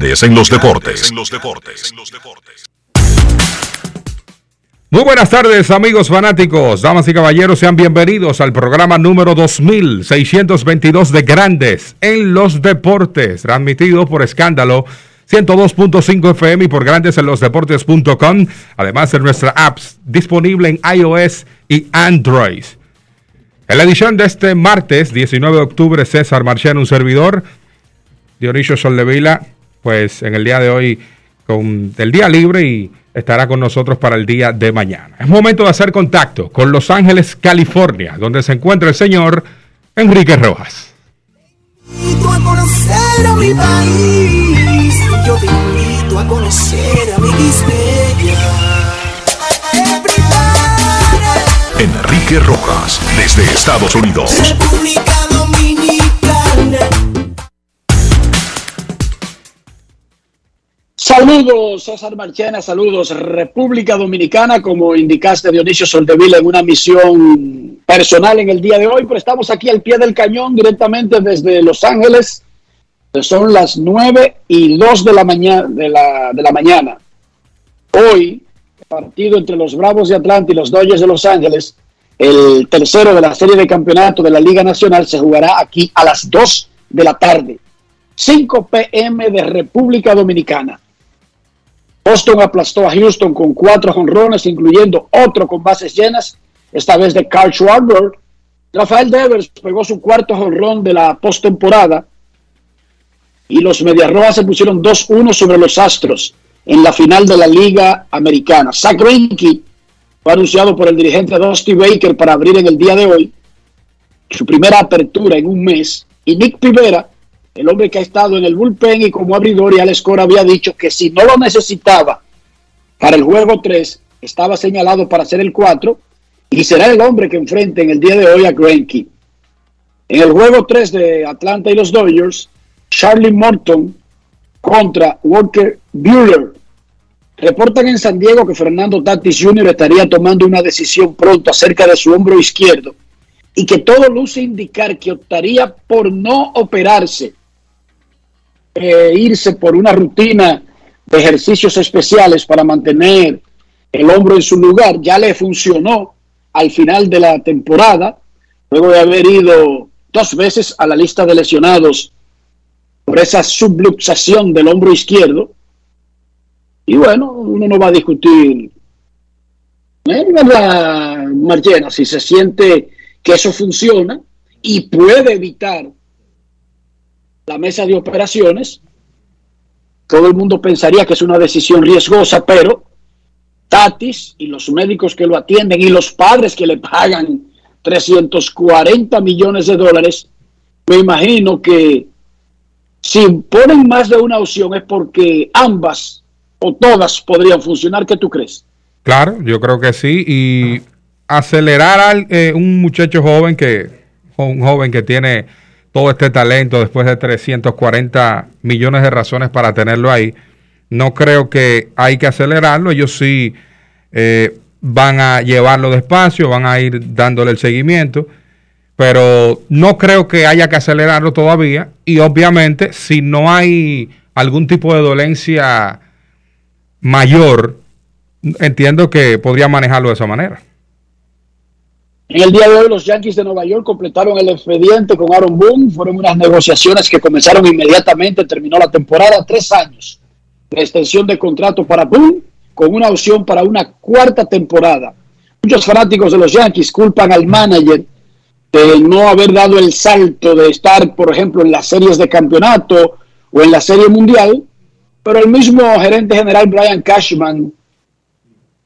Grandes en los deportes. Muy buenas tardes amigos fanáticos, damas y caballeros, sean bienvenidos al programa número 2622 de Grandes en los Deportes, transmitido por escándalo 102.5 FM y por grandes en los deportes.com, además de nuestra apps disponible en iOS y Android. En la edición de este martes 19 de octubre, César Marchán, un servidor, Dionisio Soldevila, pues en el día de hoy con el día libre y estará con nosotros para el día de mañana. Es momento de hacer contacto con Los Ángeles, California, donde se encuentra el señor Enrique Rojas. Enrique Rojas, desde Estados Unidos. Saludos, César Marchena, saludos, República Dominicana, como indicaste Dionisio Soldevila en una misión personal en el día de hoy, pero estamos aquí al pie del cañón directamente desde Los Ángeles, son las nueve y dos de la mañana, de la, de la mañana. Hoy, partido entre los Bravos de Atlanta y los Dodgers de Los Ángeles, el tercero de la serie de campeonato de la Liga Nacional se jugará aquí a las 2 de la tarde, 5 pm de República Dominicana. Boston aplastó a Houston con cuatro jonrones, incluyendo otro con bases llenas, esta vez de Carl Schwarber. Rafael Devers pegó su cuarto jonrón de la postemporada y los Medias Rojas se pusieron 2-1 sobre los Astros en la final de la Liga Americana. Zach Greinke fue anunciado por el dirigente Dusty Baker para abrir en el día de hoy su primera apertura en un mes y Nick Pivera el hombre que ha estado en el bullpen y como abridor y Alex Cora había dicho que si no lo necesitaba para el juego 3, estaba señalado para ser el 4 y será el hombre que enfrente en el día de hoy a Greinke. En el juego 3 de Atlanta y los Dodgers, Charlie Morton contra Walker Buehler. Reportan en San Diego que Fernando Tatis Jr. estaría tomando una decisión pronto acerca de su hombro izquierdo y que todo luce indicar que optaría por no operarse eh, irse por una rutina de ejercicios especiales para mantener el hombro en su lugar. Ya le funcionó al final de la temporada, luego de haber ido dos veces a la lista de lesionados por esa subluxación del hombro izquierdo. Y bueno, uno no va a discutir, ¿eh? Marchena, si se siente que eso funciona y puede evitar la mesa de operaciones, todo el mundo pensaría que es una decisión riesgosa, pero Tatis y los médicos que lo atienden y los padres que le pagan 340 millones de dólares, me imagino que si ponen más de una opción es porque ambas o todas podrían funcionar. ¿Qué tú crees? Claro, yo creo que sí. Y acelerar a eh, un muchacho joven que, un joven que tiene todo este talento después de 340 millones de razones para tenerlo ahí. No creo que hay que acelerarlo. Ellos sí eh, van a llevarlo despacio, van a ir dándole el seguimiento. Pero no creo que haya que acelerarlo todavía. Y obviamente, si no hay algún tipo de dolencia mayor, entiendo que podría manejarlo de esa manera. En el día de hoy los Yankees de Nueva York completaron el expediente con Aaron Boone. Fueron unas negociaciones que comenzaron inmediatamente. Terminó la temporada, tres años de extensión de contrato para Boone con una opción para una cuarta temporada. Muchos fanáticos de los Yankees culpan al manager de no haber dado el salto de estar, por ejemplo, en las series de campeonato o en la serie mundial. Pero el mismo gerente general Brian Cashman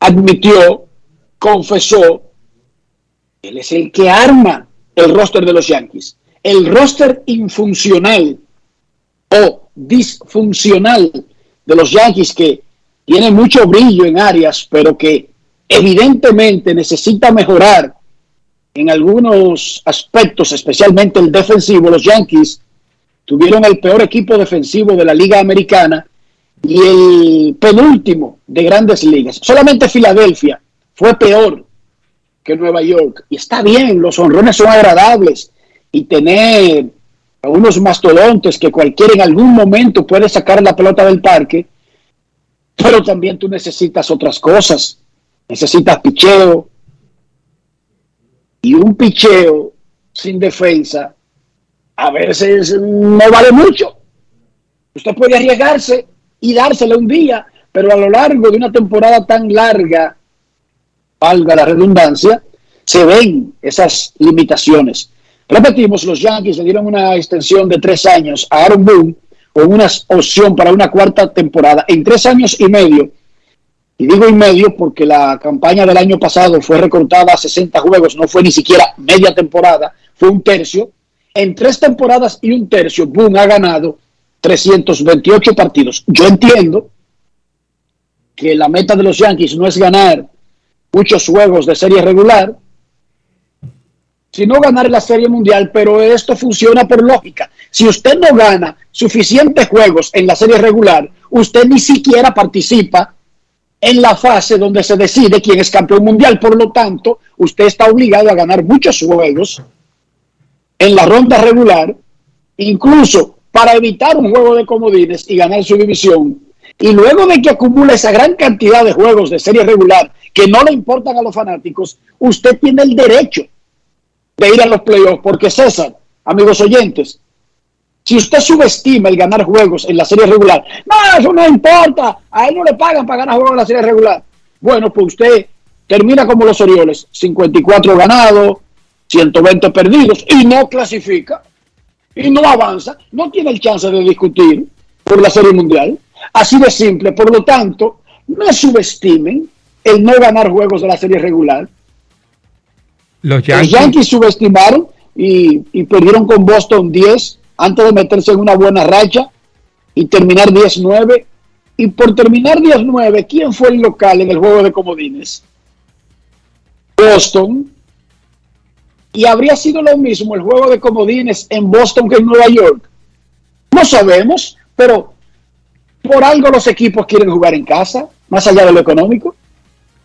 admitió, confesó, él es el que arma el roster de los Yankees. El roster infuncional o disfuncional de los Yankees que tiene mucho brillo en áreas, pero que evidentemente necesita mejorar en algunos aspectos, especialmente el defensivo. Los Yankees tuvieron el peor equipo defensivo de la Liga Americana y el penúltimo de grandes ligas. Solamente Filadelfia fue peor que Nueva York. Y está bien, los honrones son agradables y tener a unos mastodontes que cualquiera en algún momento puede sacar la pelota del parque, pero también tú necesitas otras cosas. Necesitas picheo. Y un picheo sin defensa a veces no vale mucho. Usted puede arriesgarse y dárselo un día, pero a lo largo de una temporada tan larga, valga la redundancia, se ven esas limitaciones. Repetimos, los Yankees le dieron una extensión de tres años a Aaron Boone con una opción para una cuarta temporada. En tres años y medio, y digo y medio porque la campaña del año pasado fue recortada a 60 juegos, no fue ni siquiera media temporada, fue un tercio. En tres temporadas y un tercio, Boone ha ganado 328 partidos. Yo entiendo que la meta de los Yankees no es ganar muchos juegos de serie regular, sino ganar la serie mundial, pero esto funciona por lógica. Si usted no gana suficientes juegos en la serie regular, usted ni siquiera participa en la fase donde se decide quién es campeón mundial. Por lo tanto, usted está obligado a ganar muchos juegos en la ronda regular, incluso para evitar un juego de comodines y ganar su división. Y luego de que acumula esa gran cantidad de juegos de serie regular que no le importan a los fanáticos, usted tiene el derecho de ir a los playoffs. Porque César, amigos oyentes, si usted subestima el ganar juegos en la serie regular, no, eso no importa, a él no le pagan para ganar juegos en la serie regular. Bueno, pues usted termina como los Orioles, 54 ganados, 120 perdidos y no clasifica y no avanza, no tiene el chance de discutir por la Serie Mundial. Así de simple. Por lo tanto, no subestimen el no ganar juegos de la serie regular. Los Yankees, subestimaron y, y, perdieron con Boston 10 antes de meterse en una buena racha y terminar 10-9. Y por terminar 10-9, ¿quién fue el local en el juego de comodines? Boston y habría sido lo mismo el juego de comodines en Boston que en Nueva York. No sabemos, pero por algo los equipos quieren jugar en casa, más allá de lo económico.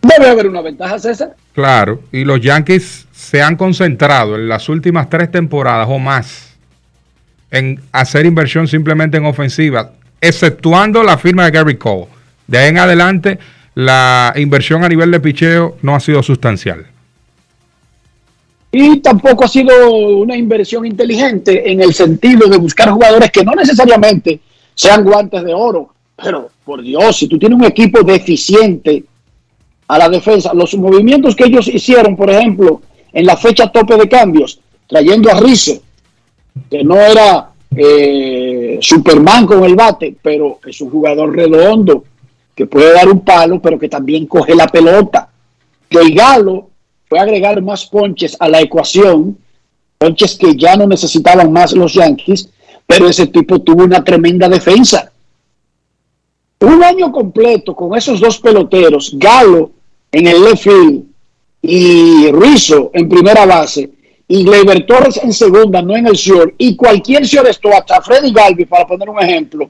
Debe haber una ventaja, César. Claro, y los Yankees se han concentrado en las últimas tres temporadas o más en hacer inversión simplemente en ofensiva, exceptuando la firma de Gary Cole. De ahí en adelante, la inversión a nivel de picheo no ha sido sustancial. Y tampoco ha sido una inversión inteligente en el sentido de buscar jugadores que no necesariamente sean guantes de oro. Pero, por Dios, si tú tienes un equipo deficiente a la defensa, los movimientos que ellos hicieron, por ejemplo, en la fecha tope de cambios, trayendo a Rizzo, que no era eh, Superman con el bate, pero es un jugador redondo, que puede dar un palo, pero que también coge la pelota. el Galo fue agregar más ponches a la ecuación, ponches que ya no necesitaban más los Yankees, pero ese tipo tuvo una tremenda defensa. Un año completo con esos dos peloteros, Galo en el left field y Rizzo en primera base, y Gleyber Torres en segunda, no en el short, y cualquier esto hasta Freddy Galvi, para poner un ejemplo,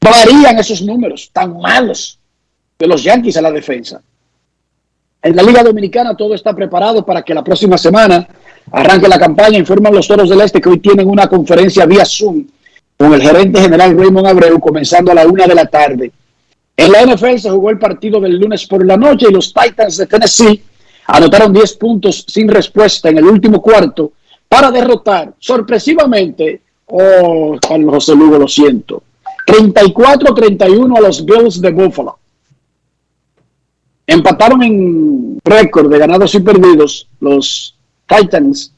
varían esos números tan malos de los Yankees a la defensa. En la Liga Dominicana todo está preparado para que la próxima semana arranque la campaña. Informan los Toros del Este que hoy tienen una conferencia vía Zoom con el gerente general Raymond Abreu comenzando a la una de la tarde. En la NFL se jugó el partido del lunes por la noche y los Titans de Tennessee anotaron 10 puntos sin respuesta en el último cuarto para derrotar sorpresivamente, oh, Carlos José Lugo, lo siento, 34-31 a los Bills de Buffalo. Empataron en récord de ganados y perdidos los Titans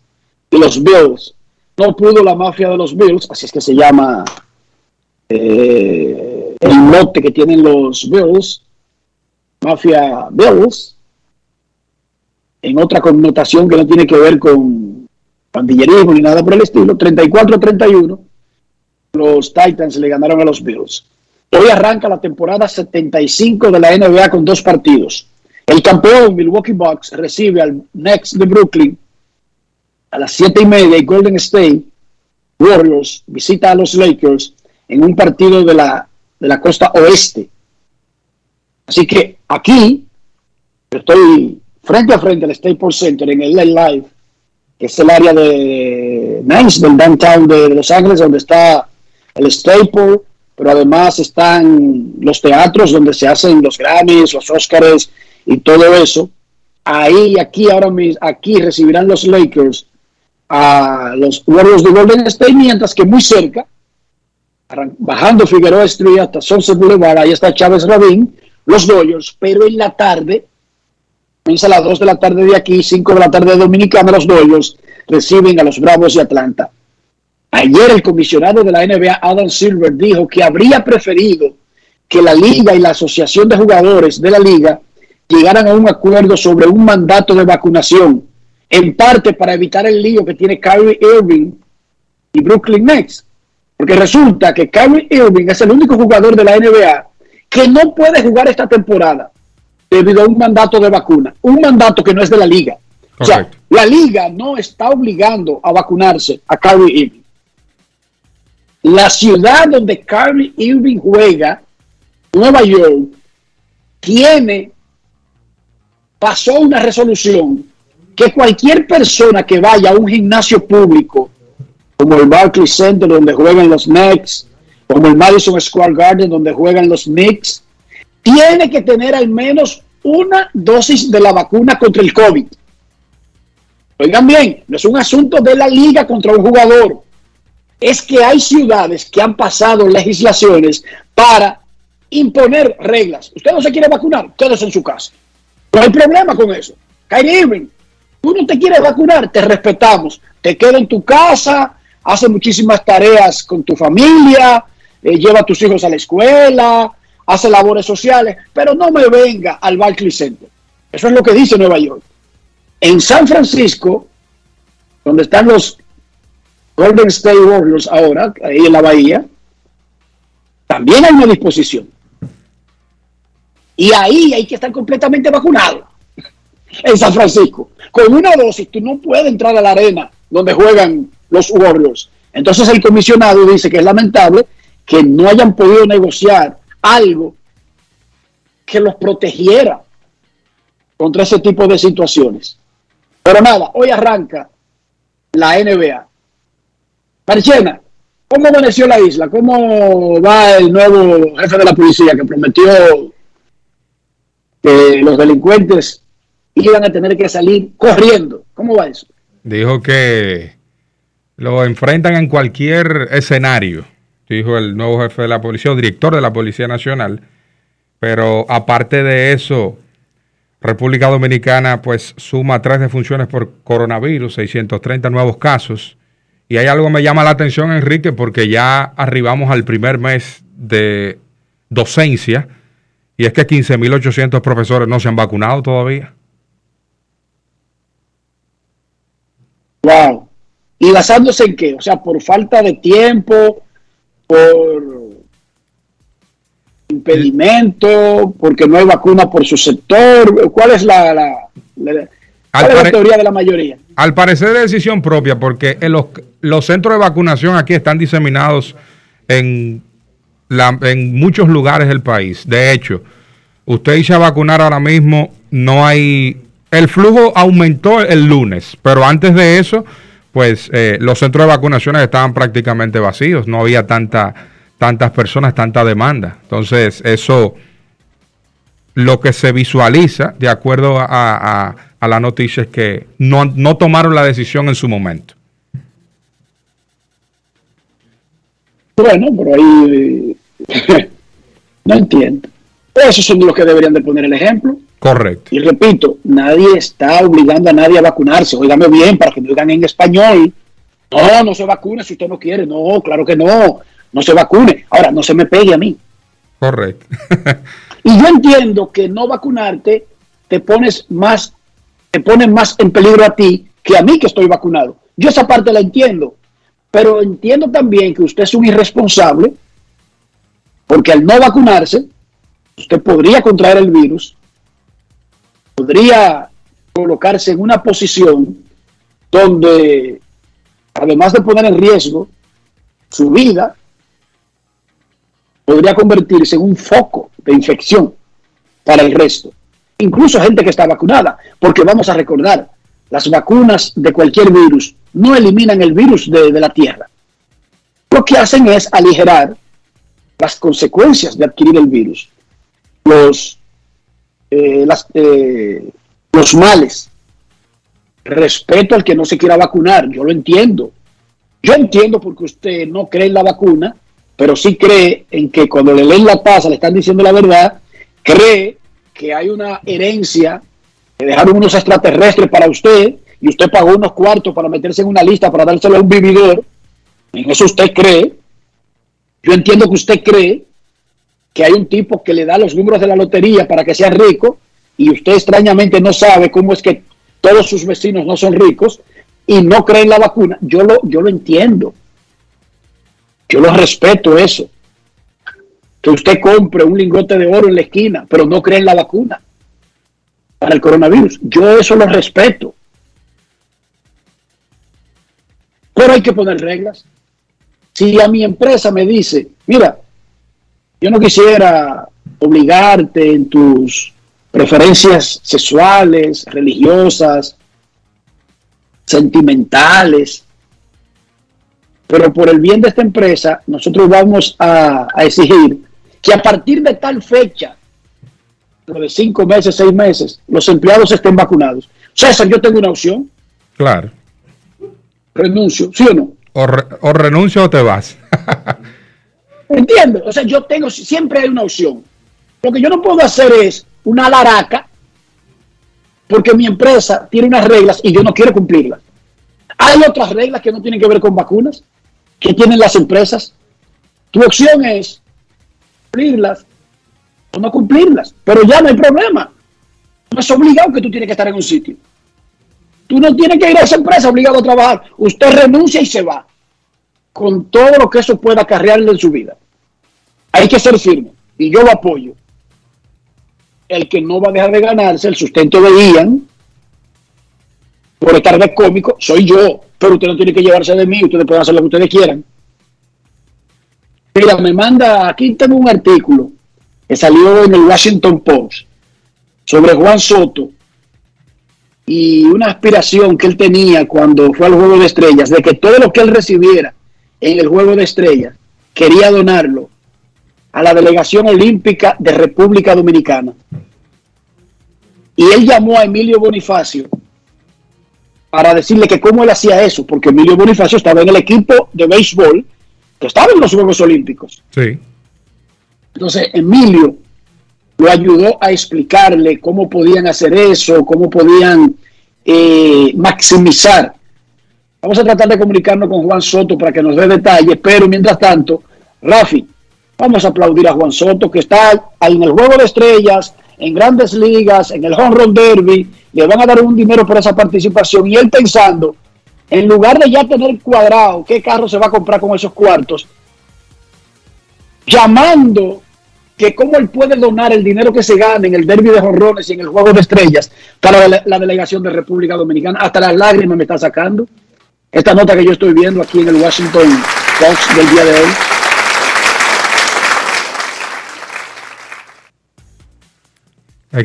y los Bills. No pudo la mafia de los Bills, así es que se llama eh, el mote que tienen los Bills, Mafia Bills, en otra connotación que no tiene que ver con pandillerismo ni nada por el estilo, 34-31, los Titans le ganaron a los Bills. Hoy arranca la temporada 75 de la NBA con dos partidos. El campeón Milwaukee Bucks recibe al Next de Brooklyn a las siete y media y Golden State Warriors visita a los Lakers en un partido de la, de la costa oeste. Así que aquí estoy frente a frente al Staples Center en el Live, que es el área de Nice, del downtown de Los Ángeles, donde está el Staples, pero además están los teatros donde se hacen los Grammys, los Oscars y todo eso. Ahí, aquí, ahora mismo, aquí recibirán los Lakers a los Warriors de Golden State, mientras que muy cerca, bajando Figueroa Street hasta Sunset Boulevard, ahí está Chávez Rabín, los Dodgers, pero en la tarde, comienza a las 2 de la tarde de aquí, 5 de la tarde de Dominicana, los Dodgers reciben a los Bravos de Atlanta. Ayer el comisionado de la NBA, Adam Silver, dijo que habría preferido que la liga y la asociación de jugadores de la liga llegaran a un acuerdo sobre un mandato de vacunación, en parte para evitar el lío que tiene Kyrie Irving y Brooklyn Nets. Porque resulta que Kyrie Irving es el único jugador de la NBA que no puede jugar esta temporada debido a un mandato de vacuna, un mandato que no es de la liga. O sea, la liga no está obligando a vacunarse a Kyrie Irving. La ciudad donde Kyrie Irving juega, Nueva York, tiene, pasó una resolución que cualquier persona que vaya a un gimnasio público, como el Barclays Center donde juegan los Knicks, como el Madison Square Garden donde juegan los Knicks, tiene que tener al menos una dosis de la vacuna contra el COVID. Oigan bien, no es un asunto de la liga contra un jugador. Es que hay ciudades que han pasado legislaciones para imponer reglas. Usted no se quiere vacunar, quédese en su casa. No hay problema con eso. Kyrie Irving, tú no te quieres vacunar, te respetamos. Te queda en tu casa, hace muchísimas tareas con tu familia, eh, lleva a tus hijos a la escuela, hace labores sociales, pero no me venga al Barclays Center. Eso es lo que dice Nueva York. En San Francisco, donde están los Golden State Warriors ahora, ahí en la bahía, también hay una disposición. Y ahí hay que estar completamente vacunado. En San Francisco. Con una dosis tú no puedes entrar a la arena donde juegan los Warriors. Entonces el comisionado dice que es lamentable que no hayan podido negociar algo que los protegiera contra ese tipo de situaciones. Pero nada, hoy arranca la NBA. Marichena, ¿cómo amaneció la isla? ¿Cómo va el nuevo jefe de la policía que prometió que los delincuentes iban a tener que salir corriendo? ¿Cómo va eso? Dijo que lo enfrentan en cualquier escenario dijo el nuevo jefe de la policía o director de la Policía Nacional. Pero aparte de eso, República Dominicana pues suma tres defunciones por coronavirus, 630 nuevos casos. Y hay algo que me llama la atención, Enrique, porque ya arribamos al primer mes de docencia y es que 15.800 profesores no se han vacunado todavía. Wow. ¿Y basándose en qué? O sea, por falta de tiempo, por impedimento, porque no hay vacuna por su sector? ¿Cuál es la, la, teoría de la mayoría? Al parecer de decisión propia, porque en los, los centros de vacunación aquí están diseminados en, la, en muchos lugares del país. De hecho, usted dice a vacunar ahora mismo, no hay... El flujo aumentó el lunes, pero antes de eso pues eh, los centros de vacunaciones estaban prácticamente vacíos, no había tanta, tantas personas, tanta demanda. Entonces, eso, lo que se visualiza, de acuerdo a, la noticia, es que no, no tomaron la decisión en su momento. Bueno, pero ahí no entiendo. Esos son los que deberían de poner el ejemplo. Correcto. Y repito, nadie está obligando a nadie a vacunarse. Óigame bien, para que me digan en español. No, no se vacune si usted no quiere. No, claro que no. No se vacune. Ahora, no se me pegue a mí. Correcto. y yo entiendo que no vacunarte te pones más, te pone más en peligro a ti que a mí que estoy vacunado. Yo esa parte la entiendo, pero entiendo también que usted es un irresponsable porque al no vacunarse, usted podría contraer el virus, podría colocarse en una posición donde, además de poner en riesgo su vida, podría convertirse en un foco de infección para el resto. Incluso gente que está vacunada, porque vamos a recordar, las vacunas de cualquier virus no eliminan el virus de, la Tierra. Lo que hacen es aligerar las consecuencias de adquirir el virus, los, eh, eh, los males. Respeto al que no se quiera vacunar, yo lo entiendo. Yo entiendo porque usted no cree en la vacuna, pero sí cree en que cuando le leen la paz, le están diciendo la verdad, cree que hay una herencia que dejaron unos extraterrestres para usted y usted pagó unos cuartos para meterse en una lista para dárselo a un vividor. En eso usted cree. Yo entiendo que usted cree que hay un tipo que le da los números de la lotería para que sea rico y usted extrañamente no sabe cómo es que todos sus vecinos no son ricos y no cree en la vacuna. Yo lo, yo lo entiendo. Yo lo respeto eso. Que usted compre un lingote de oro en la esquina, pero no cree en la vacuna para el coronavirus. Yo eso lo respeto. Pero hay que poner reglas. Si a mi empresa me dice, mira, yo no quisiera obligarte en tus preferencias sexuales, religiosas, sentimentales, pero por el bien de esta empresa, nosotros vamos a, a exigir que a partir de tal fecha de cinco meses, seis meses, los empleados estén vacunados. César, yo tengo una opción. Claro. Renuncio, ¿sí o no? O, renuncio o te vas. Entiendo. O sea, yo tengo, siempre hay una opción. Lo que yo no puedo hacer es una laraca porque mi empresa tiene unas reglas y yo no quiero cumplirlas. Hay otras reglas que no tienen que ver con vacunas, que tienen las empresas. Tu opción es cumplirlas o no cumplirlas. Pero ya no hay problema. No es obligado que tú tienes que estar en un sitio. Tú no tienes que ir a esa empresa obligado a trabajar. Usted renuncia y se va. Con todo lo que eso pueda acarrearle en su vida. Hay que ser firme. Y yo lo apoyo. El que no va a dejar de ganarse el sustento de Ian por estar de cómico soy yo. Pero usted no tiene que llevarse de mí. Ustedes pueden hacer lo que ustedes quieran. Mira, me manda, aquí tengo un artículo que salió en el Washington Post sobre Juan Soto y una aspiración que él tenía cuando fue al Juego de Estrellas, de que todo lo que él recibiera en el Juego de Estrellas, quería donarlo a la Delegación Olímpica de República Dominicana. Y él llamó a Emilio Bonifacio para decirle que cómo él hacía eso, porque Emilio Bonifacio estaba en el equipo de béisbol que estaba en los Juegos Olímpicos. Sí. Entonces, Emilio lo ayudó a explicarle cómo podían hacer eso, cómo podían eh, maximizar. Vamos a tratar de comunicarnos con Juan Soto para que nos dé detalles, pero mientras tanto, Rafi, vamos a aplaudir a Juan Soto que está en el Juego de Estrellas, en grandes ligas, en el Home Run Derby, le van a dar un dinero por esa participación y él pensando, en lugar de ya tener cuadrado qué carro se va a comprar con esos cuartos, llamando que cómo él puede donar el dinero que se gane en el derby de jorrones y en el juego de estrellas para la, delegación de República Dominicana. Hasta las lágrimas me está sacando. Esta nota que yo estoy viendo aquí en el Washington Post del día de hoy.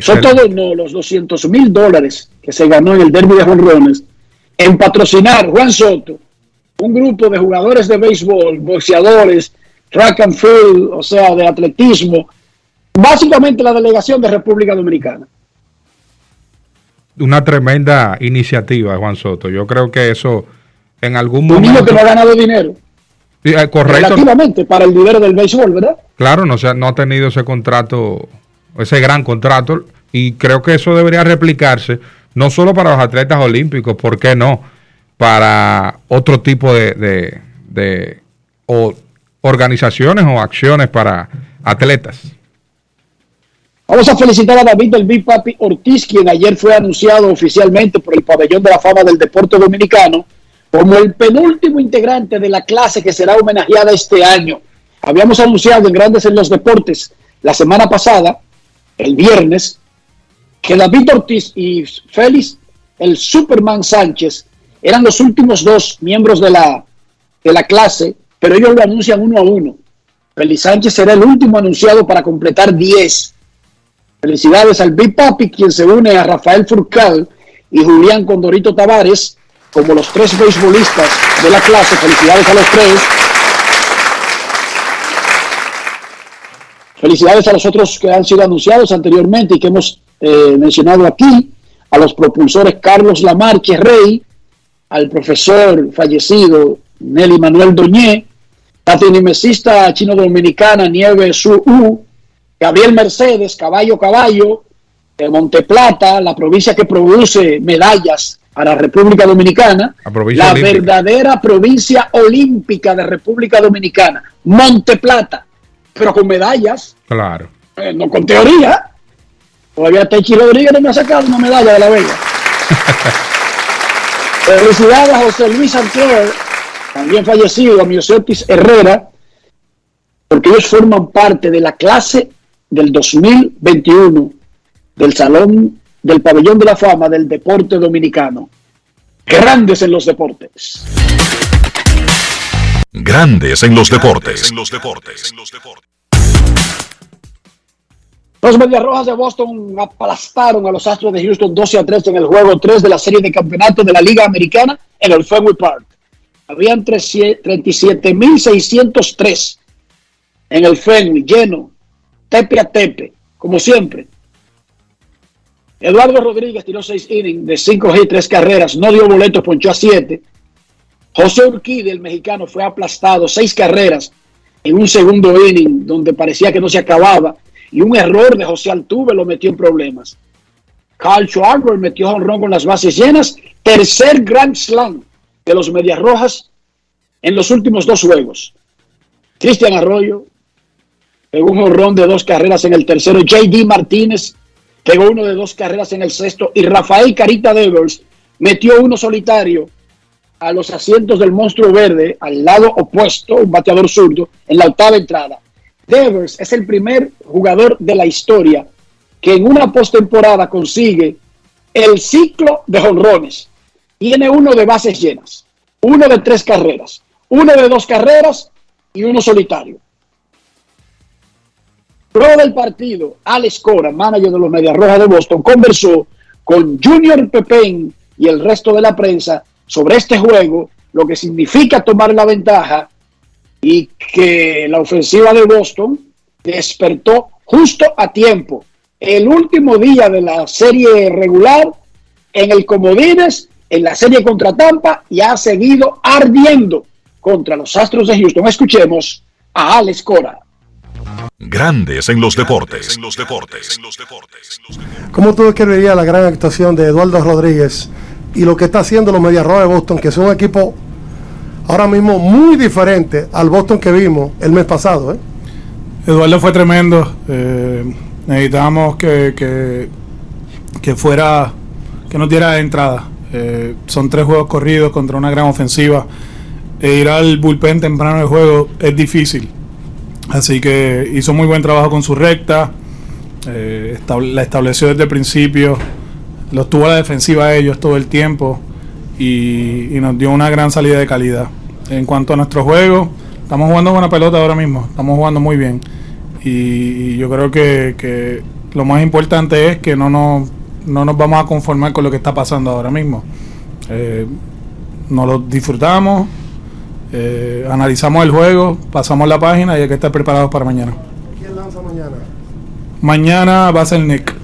Son todos no, los 200 mil dólares que se ganó en el derby de jonrones en patrocinar Juan Soto, un grupo de jugadores de béisbol, boxeadores, track and field, o sea, de atletismo, básicamente la delegación de República Dominicana. Una tremenda iniciativa, Juan Soto. Yo creo que eso en algún momento... Un niño que no ha ganado dinero. Eh, correcto. Relativamente para el dinero del béisbol, ¿verdad? Claro, no, no ha tenido ese contrato, ese gran contrato, y creo que eso debería replicarse no solo para los atletas olímpicos, ¿por qué no? Para otro tipo de, de, de o organizaciones o acciones para atletas. Vamos a felicitar a David del Big Papi Ortiz, quien ayer fue anunciado oficialmente por el Pabellón de la Fama del Deporte Dominicano como el penúltimo integrante de la clase que será homenajeada este año. Habíamos anunciado en Grandes en los Deportes la semana pasada, el viernes, que David Ortiz y Félix, el Superman Sánchez, eran los últimos dos miembros de la, de la clase, pero ellos lo anuncian uno a uno. Félix Sánchez será el último anunciado para completar 10 Felicidades al Big Papi, quien se une a Rafael Furcal y Julián Condorito Tavares como los tres beisbolistas de la clase. Felicidades a los tres. Felicidades a los otros que han sido anunciados anteriormente y que hemos eh, mencionado aquí, a los propulsores Carlos Lamarche Rey, al profesor fallecido Nelly Manuel Doñé, la chino dominicana Nieve Su Gabriel Mercedes, Caballo Caballo, de Monteplata, la provincia que produce medallas a la República Dominicana, la, verdadera provincia olímpica de República Dominicana, Monteplata, pero con medallas. Claro. Eh, no con teoría. Todavía Techi Rodríguez no me ha sacado una medalla de la Vega. Felicidades a José Luis Santiago, también fallecido, a Miosotis Herrera, porque ellos forman parte de la clase del 2021 del Salón del Pabellón de la Fama del Deporte Dominicano. Grandes en los deportes. Grandes en los deportes. En los deportes. Los Medias Rojas de Boston aplastaron a los Astros de Houston 12 a 3 en el juego 3 de la serie de campeonato de la Liga Americana en el Fenway Park. Habían 37.603 en el Fenway lleno tepe a tepe, como siempre. Eduardo Rodríguez tiró seis innings de cinco y tres carreras, no dio boletos, ponchó a siete. José Urquide, el mexicano, fue aplastado seis carreras en un segundo inning donde parecía que no se acababa y un error de José Altuve lo metió en problemas. Carl Schwarber metió honrón con las bases llenas, tercer Grand Slam de los Medias Rojas en los últimos dos juegos. Cristian Arroyo pegó un honrón de dos carreras en el tercero. JD Martínez pegó uno de dos carreras en el sexto. Y Rafael Carita Devers metió uno solitario a los asientos del monstruo verde, al lado opuesto, un bateador zurdo, en la octava entrada. Devers es el primer jugador de la historia que en una postemporada consigue el ciclo de jonrones. Tiene uno de bases llenas, uno de tres carreras, uno de dos carreras y uno solitario. Pro del partido, Alex Cora, manager de los Medias Rojas de Boston, conversó con Junior Pepén y el resto de la prensa sobre este juego, lo que significa tomar la ventaja y que la ofensiva de Boston despertó justo a tiempo. El último día de la serie regular en el Comodines, en la serie contra Tampa y ha seguido ardiendo contra los Astros de Houston. Escuchemos a Alex Cora. Grandes en los deportes. ¿Cómo tú describirías la gran actuación de Eduardo Rodríguez y lo que está haciendo los Medias Rojas de Boston, que es un equipo ahora mismo muy diferente al Boston que vimos el mes pasado? ¿eh? Eduardo fue tremendo. Eh, necesitábamos que, que, fuera, que nos diera entrada. Eh, son tres juegos corridos contra una gran ofensiva. E ir al bullpen temprano del juego es difícil. Así que hizo muy buen trabajo con su recta, eh, la estableció desde el principio, los tuvo a la defensiva ellos todo el tiempo y, nos dio una gran salida de calidad. En cuanto a nuestro juego, estamos jugando buena pelota ahora mismo, estamos jugando muy bien y, yo creo que, lo más importante es que no nos, no nos vamos a conformar con lo que está pasando ahora mismo. Eh, nos lo disfrutamos, eh, analizamos el juego, pasamos la página y hay que estar preparados para mañana. ¿Quién lanza mañana? Mañana va a ser Nick.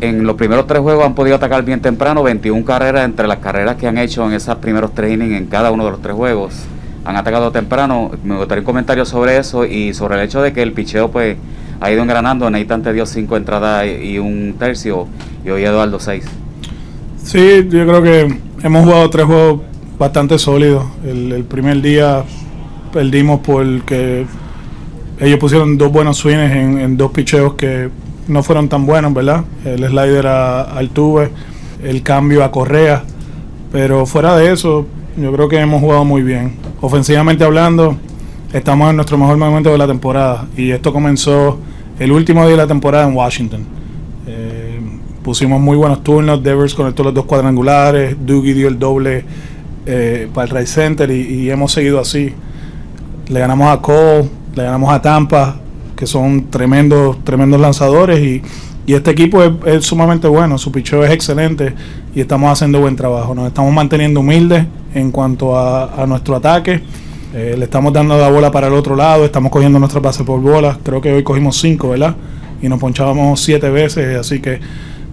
En los primeros tres juegos han podido atacar bien temprano, 21 carreras entre las carreras que han hecho en esos primeros tres innings en cada uno de los tres juegos. Han atacado temprano. Me gustaría un comentario sobre eso y sobre el hecho de que el picheo pues ha ido engranando. Nathan te dio cinco entradas y un tercio y hoy Eduardo seis. Sí, yo creo que hemos jugado tres juegos bastante sólido. El, primer día perdimos porque ellos pusieron dos buenos swings en, dos picheos que no fueron tan buenos, ¿verdad? El slider a, al tuve, el cambio a Correa, pero fuera de eso, yo creo que hemos jugado muy bien. Ofensivamente hablando, estamos en nuestro mejor momento de la temporada y esto comenzó el último día de la temporada en Washington. Eh, pusimos muy buenos turnos, Devers conectó los dos cuadrangulares, Doogie dio el doble eh, para el Ray Center y, hemos seguido así. Le ganamos a Cole, le ganamos a Tampa, que son tremendos, tremendos lanzadores y, este equipo es, sumamente bueno, su picheo es excelente y estamos haciendo buen trabajo. Nos estamos manteniendo humildes en cuanto a, nuestro ataque. Eh, le estamos dando la bola para el otro lado, estamos cogiendo nuestra base por bola. Creo que hoy cogimos cinco, ¿verdad? Y nos ponchábamos siete veces, así que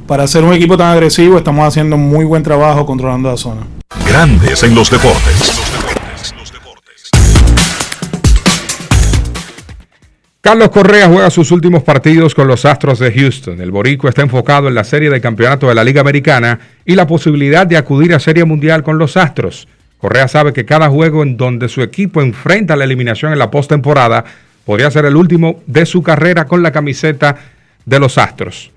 para ser un equipo tan agresivo estamos haciendo muy buen trabajo controlando la zona. Grandes en los deportes. Carlos Correa juega sus últimos partidos con los Astros de Houston. El Borico está enfocado en la serie de campeonato de la Liga Americana y la posibilidad de acudir a Serie Mundial con los Astros. Correa sabe que cada juego en donde su equipo enfrenta la eliminación en la postemporada podría ser el último de su carrera con la camiseta de los Astros.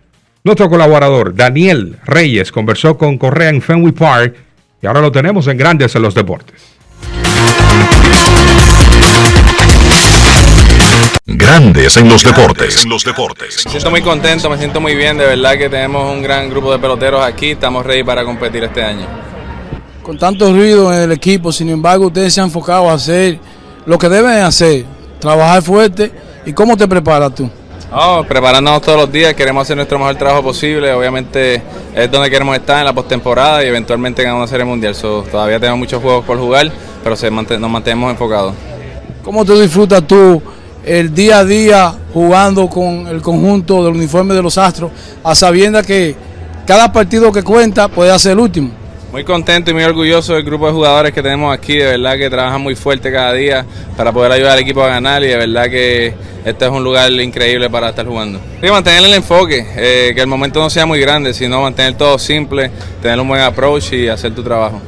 Nuestro colaborador Daniel Reyes conversó con Correa en Fenway Park y ahora lo tenemos en Grandes en los Deportes. Grandes en los deportes. En los deportes. Me siento muy contento, me siento muy bien. De verdad que tenemos un gran grupo de peloteros aquí. Estamos ready para competir este año. Con tanto ruido en el equipo, sin embargo, ustedes se han enfocado a hacer lo que deben hacer, trabajar fuerte. ¿Y cómo te preparas tú? Oh, preparándonos todos los días, queremos hacer nuestro mejor trabajo posible. Obviamente es donde queremos estar en la postemporada y eventualmente ganar una serie mundial. todavía tenemos muchos juegos por jugar, pero se nos mantenemos enfocados. ¿Cómo te disfrutas tú el día a día jugando con el conjunto del uniforme de los Astros, a sabiendas que cada partido que cuenta puede ser el último. Muy contento y muy orgulloso del grupo de jugadores que tenemos aquí, de verdad que trabajan muy fuerte cada día para poder ayudar al equipo a ganar y de verdad que este es un lugar increíble para estar jugando. Y mantener el enfoque, eh, que el momento no sea muy grande, sino mantener todo simple, tener un buen approach y hacer tu trabajo.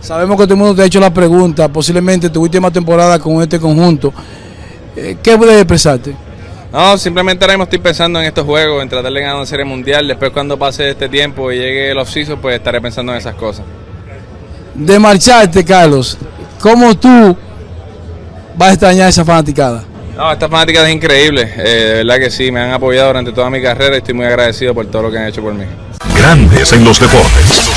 Sabemos que todo el mundo te ha hecho la pregunta, posiblemente tu última temporada con este conjunto. Eh, ¿Qué puedes expresarte? No, simplemente ahora mismo estoy pensando en estos juegos, en tratar de ganar una serie mundial. Después, cuando pase este tiempo y llegue el off pues estaré pensando en esas cosas. De marcharte, Carlos, ¿cómo tú vas a extrañar esa fanaticada? No, esta fanaticada es increíble. Eh, de verdad que sí, me han apoyado durante toda mi carrera y estoy muy agradecido por todo lo que han hecho por mí. Grandes en los deportes.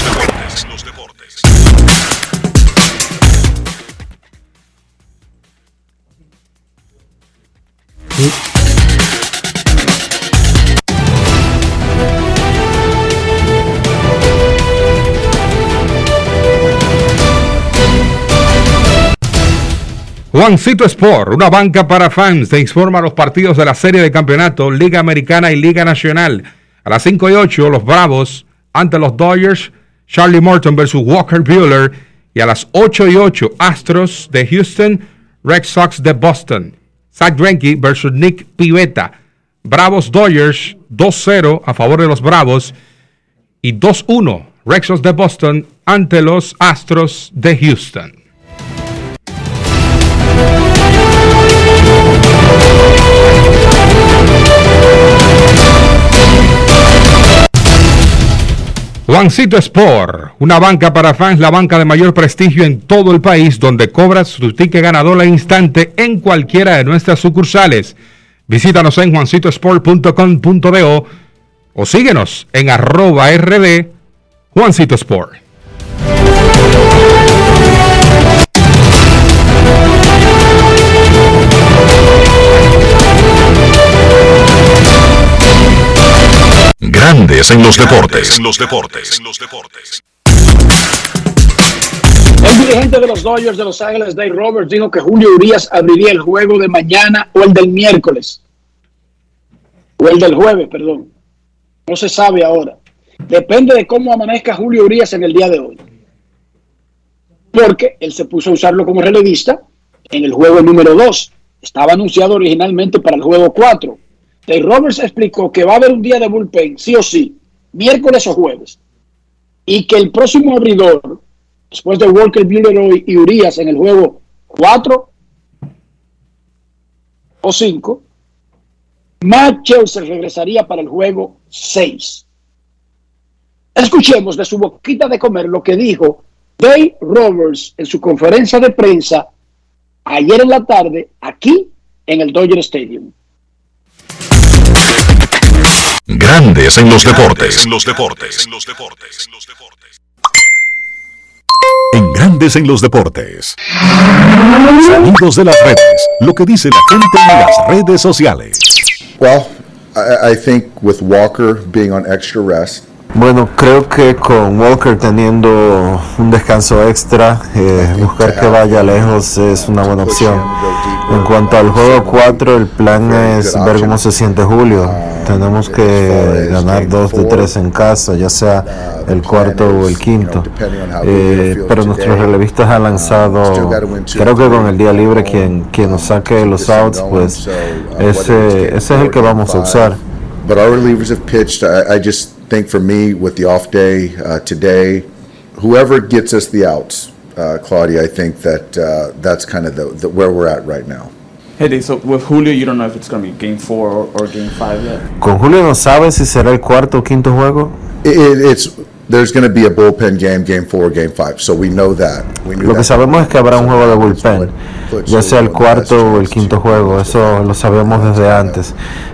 Juancito Sport, una banca para fans, te informa los partidos de la serie de campeonato, Liga Americana y Liga Nacional. A las 5 y 8, los Bravos ante los Dodgers, Charlie Morton versus Walker Bueller. Y a las 8 y 8, Astros de Houston, Red Sox de Boston. Zach Greinke versus Nick Pivetta. Bravos Dodgers 2-0 a favor de los Bravos y 2-1 Red Sox de Boston ante los Astros de Houston. Juancito Sport, una banca para fans, la banca de mayor prestigio en todo el país, donde cobras tu ticket ganador al instante en cualquiera de nuestras sucursales. Visítanos en juancitosport.com.do o síguenos en arroba rd Juancito Sport. Grandes en los deportes. En los deportes. En los deportes. El dirigente de los Dodgers de Los Ángeles, Dave Roberts, dijo que Julio Urias abriría el juego de mañana o el del miércoles. O el del jueves, perdón. No se sabe ahora. Depende de cómo amanezca Julio Urias en el día de hoy. Porque él se puso a usarlo como relevista en el juego número 2. Estaba anunciado originalmente para el juego 4 Dave Roberts explicó que va a haber un día de bullpen, sí o sí, miércoles o jueves, y que el próximo abridor, después de Walker Buehler y Urias en el juego 4 o 5, Matt se regresaría para el juego 6. Escuchemos de su boquita de comer lo que dijo Dave Roberts en su conferencia de prensa ayer en la tarde aquí en el Dodger Stadium. Grandes en los deportes. En los deportes. En los deportes. En Grandes en los deportes. Sonidos de las redes. Lo que dice la gente en las redes sociales. Well, I, I think with Walker being on extra rest, Bueno, creo que con Walker teniendo un descanso extra, eh, buscar que vaya lejos es una buena opción. En cuanto al juego 4, el plan es ver cómo se siente Julio. Tenemos que ganar dos de tres en casa, ya sea el cuarto o el quinto. Eh, pero nuestros relevistas han lanzado, creo que con el día libre quien, quien nos saque los outs, pues ese, ese es el que vamos a usar. but our relievers have pitched. I, I just think for me, with the off day uh, today, whoever gets us the outs, uh, Claudia, I think that uh, that's kind of the, the, where we're at right now. Hey, Dave, so with Julio, you don't know if it's going to be game four or, or game five yet? Con Julio no sabe si será el cuarto o quinto juego. It, it, it's there's going to be a bullpen game, game four, game five. So we know that. We knew Lo que that. sabemos es que habrá un juego de bullpen, ya sea el cuarto o el quinto juego, eso lo sabemos desde antes.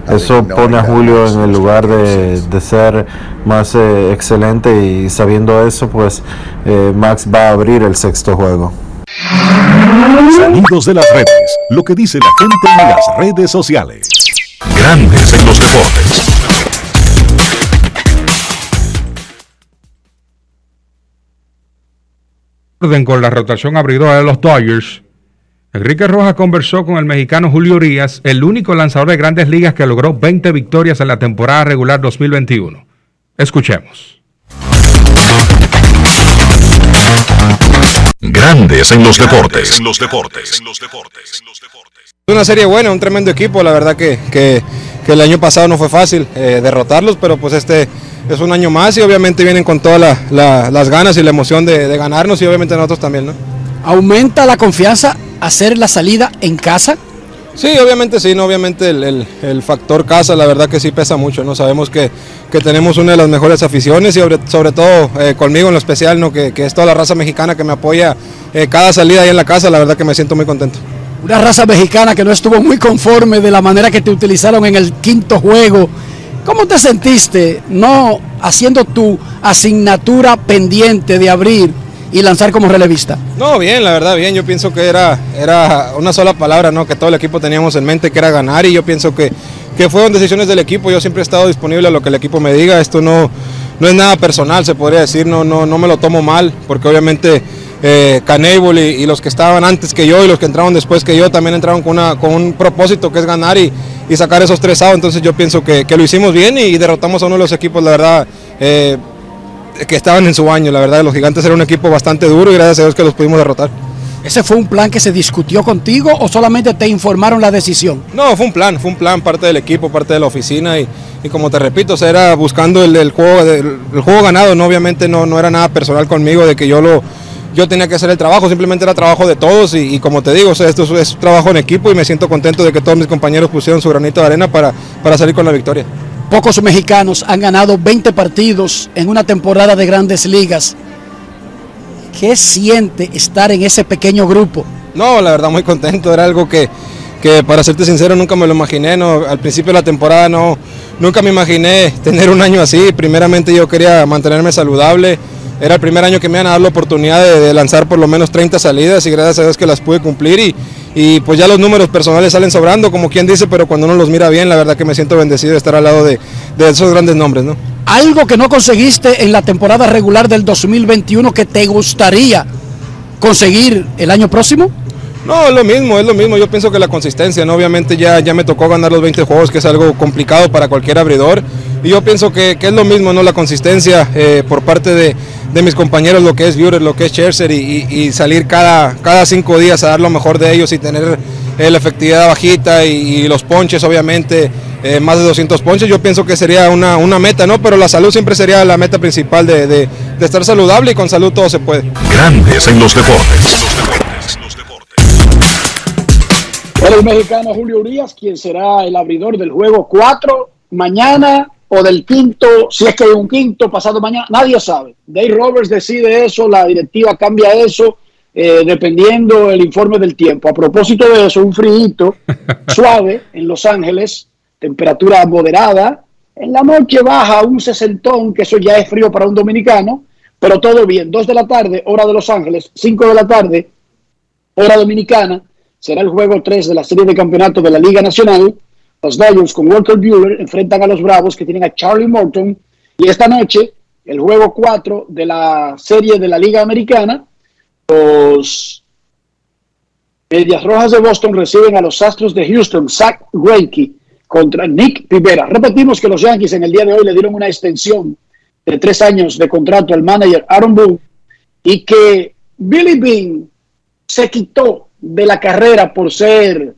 Eso pone a Julio en el lugar de, de ser más eh, excelente y sabiendo eso, pues eh, Max va a abrir el sexto juego. Sonidos de las redes. Lo que dice la gente en las redes sociales. Grandes en los deportes. Orden con la rotación abridora de los Dodgers, Enrique Rojas conversó con el mexicano Julio Urias, el único lanzador de grandes ligas que logró 20 victorias en la temporada regular 2021. Escuchemos. Grandes en los deportes. En los deportes. Es una serie buena, un tremendo equipo, la verdad que, que- que el año pasado no fue fácil eh, derrotarlos, pero pues este es un año más y obviamente vienen con todas la- la- las ganas y la emoción de, de ganarnos y obviamente nosotros también, ¿no? ¿Aumenta la confianza hacer la salida en casa? Sí, obviamente sí, no, obviamente el, el- el factor casa, la verdad que sí pesa mucho, ¿no? Sabemos que, que tenemos una de las mejores aficiones y sobre, sobre todo eh, conmigo en lo especial, ¿no? Que, que es toda la raza mexicana que me apoya eh, cada salida ahí en la casa, la verdad que me siento muy contento. Una raza mexicana que no estuvo muy conforme de la manera que te utilizaron en el quinto juego. ¿Cómo te sentiste no haciendo tu asignatura pendiente de abrir y lanzar como relevista? No, bien, la verdad, bien. Yo pienso que era, era una sola palabra, ¿no? Que todo el equipo teníamos en mente, que era ganar, y yo pienso que, que fueron decisiones del equipo. Yo siempre he estado disponible a lo que el equipo me diga. Esto no, no es nada personal, se podría decir, no, no, no me lo tomo mal, porque obviamente eh, Canable y, y los que estaban antes que yo y los que entraron después que yo también entraron con, una, con un propósito que es ganar y, y sacar esos tres outs. Entonces yo pienso que, que lo hicimos bien y derrotamos a uno de los equipos, la verdad. eh, que estaban en su año, la verdad, los gigantes era un equipo bastante duro y gracias a Dios que los pudimos derrotar. ¿Ese fue un plan que se discutió contigo o solamente te informaron la decisión? No, fue un plan, fue un plan, parte del equipo, parte de la oficina y, y como te repito, o sea, era buscando el, el juego, el, el juego ganado, no, obviamente no, no era nada personal conmigo de que yo lo yo tenía que hacer el trabajo, simplemente era trabajo de todos y, y como te digo, o sea, esto es, es trabajo en equipo y me siento contento de que todos mis compañeros pusieron su granito de arena para, para salir con la victoria. Pocos mexicanos han ganado 20 partidos en una temporada de grandes ligas. ¿Qué siente estar en ese pequeño grupo? No, la verdad muy contento, era algo que, que para serte sincero nunca me lo imaginé, no, al principio de la temporada no, nunca me imaginé tener un año así, primeramente yo quería mantenerme saludable, era el primer año que me iban a dar la oportunidad de, de lanzar por lo menos 30 salidas y gracias a Dios que las pude cumplir y, y pues ya los números personales salen sobrando, como quien dice, pero cuando uno los mira bien, la verdad que me siento bendecido de estar al lado de, de esos grandes nombres, ¿no? Algo que no conseguiste en la temporada regular del 2021 que te gustaría conseguir el año próximo? No, es lo mismo, es lo mismo. Yo pienso que la consistencia, ¿no? Obviamente ya, ya me tocó ganar los 20 juegos, que es algo complicado para cualquier abridor. Y yo pienso que, que es lo mismo, ¿no? La consistencia eh, por parte de, de mis compañeros, lo que es Buehler, lo que es Scherzer, y, y- y salir cada, cada cinco días a dar lo mejor de ellos y tener eh, la efectividad bajita y, y los ponches, obviamente, eh, más de 200 ponches. Yo pienso que sería una, una meta, ¿no? Pero la salud siempre sería la meta principal de, de- de estar saludable y con salud todo se puede. Grandes en los deportes. Será el mexicano Julio Urias quien será el abridor del juego 4 mañana o del quinto, si es que hay un quinto pasado mañana, nadie sabe. Dave Roberts decide eso, la directiva cambia eso, eh, dependiendo el informe del tiempo. A propósito de eso, un frío suave en Los Ángeles, temperatura moderada. En la noche baja un sesentón, que eso ya es frío para un dominicano, pero todo bien. Dos de la tarde, hora de Los Ángeles, cinco de la tarde, hora dominicana, será el juego 3 de la serie de campeonato de la Liga Nacional. Los Dodgers con Walker Bueller enfrentan a los Bravos que tienen a Charlie Morton. Y esta noche, el juego 4 de la serie de la Liga Americana, los Medias Rojas de Boston reciben a los Astros de Houston, Zach Greinke contra Nick Rivera. Repetimos que los Yankees en el día de hoy le dieron una extensión de tres años de contrato al manager Aaron Boone y que Billy Bean se quitó de la carrera por ser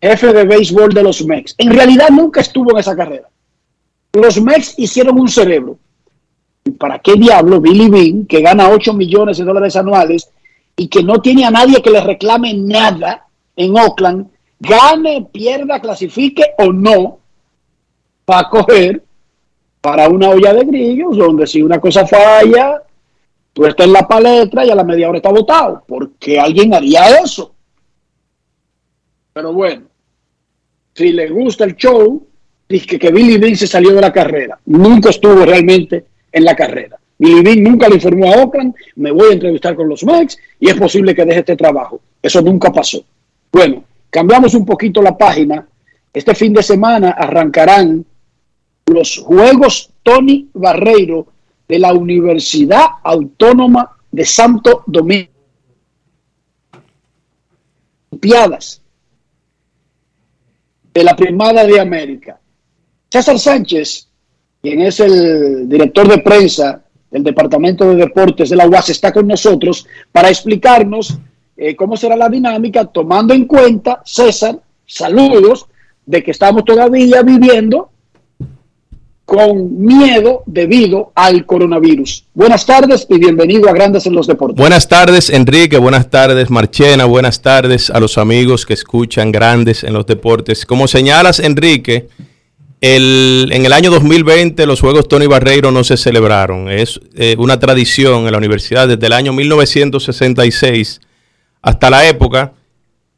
jefe de béisbol de los Mex. En realidad nunca estuvo en esa carrera. Los Mex hicieron un cerebro. ¿Para qué diablo Billy Bean, que gana 8 millones de dólares anuales y que no tiene a nadie que le reclame nada en Oakland, gane, pierda, clasifique o no, va a coger para una olla de grillos, donde si una cosa falla, tú estás en la palestra y a la media hora está votado. porque alguien haría eso? Pero bueno, si le gusta el show, dice que Billy Bean se salió de la carrera. Nunca estuvo realmente en la carrera. Billy Bean nunca le informó a Oakland, me voy a entrevistar con los Mex y es posible que deje este trabajo. Eso nunca pasó. Bueno, cambiamos un poquito la página. Este fin de semana arrancarán los Juegos Tony Barreiro de la Universidad Autónoma de Santo Domingo. Olimpiadas de la Primada de América. César Sánchez, quien es el director de prensa del Departamento de Deportes de la UAS, está con nosotros para explicarnos eh, cómo será la dinámica, tomando en cuenta, César, saludos, de que estamos todavía viviendo con miedo debido al coronavirus. Buenas tardes y bienvenido a Grandes en los Deportes. Buenas tardes, Enrique. Buenas tardes, Marchena. Buenas tardes a los amigos que escuchan Grandes en los Deportes. Como señalas, Enrique, el, en el año 2020 los Juegos Tony Barreiro no se celebraron. Es eh, una tradición en la universidad desde el año 1966 hasta la época.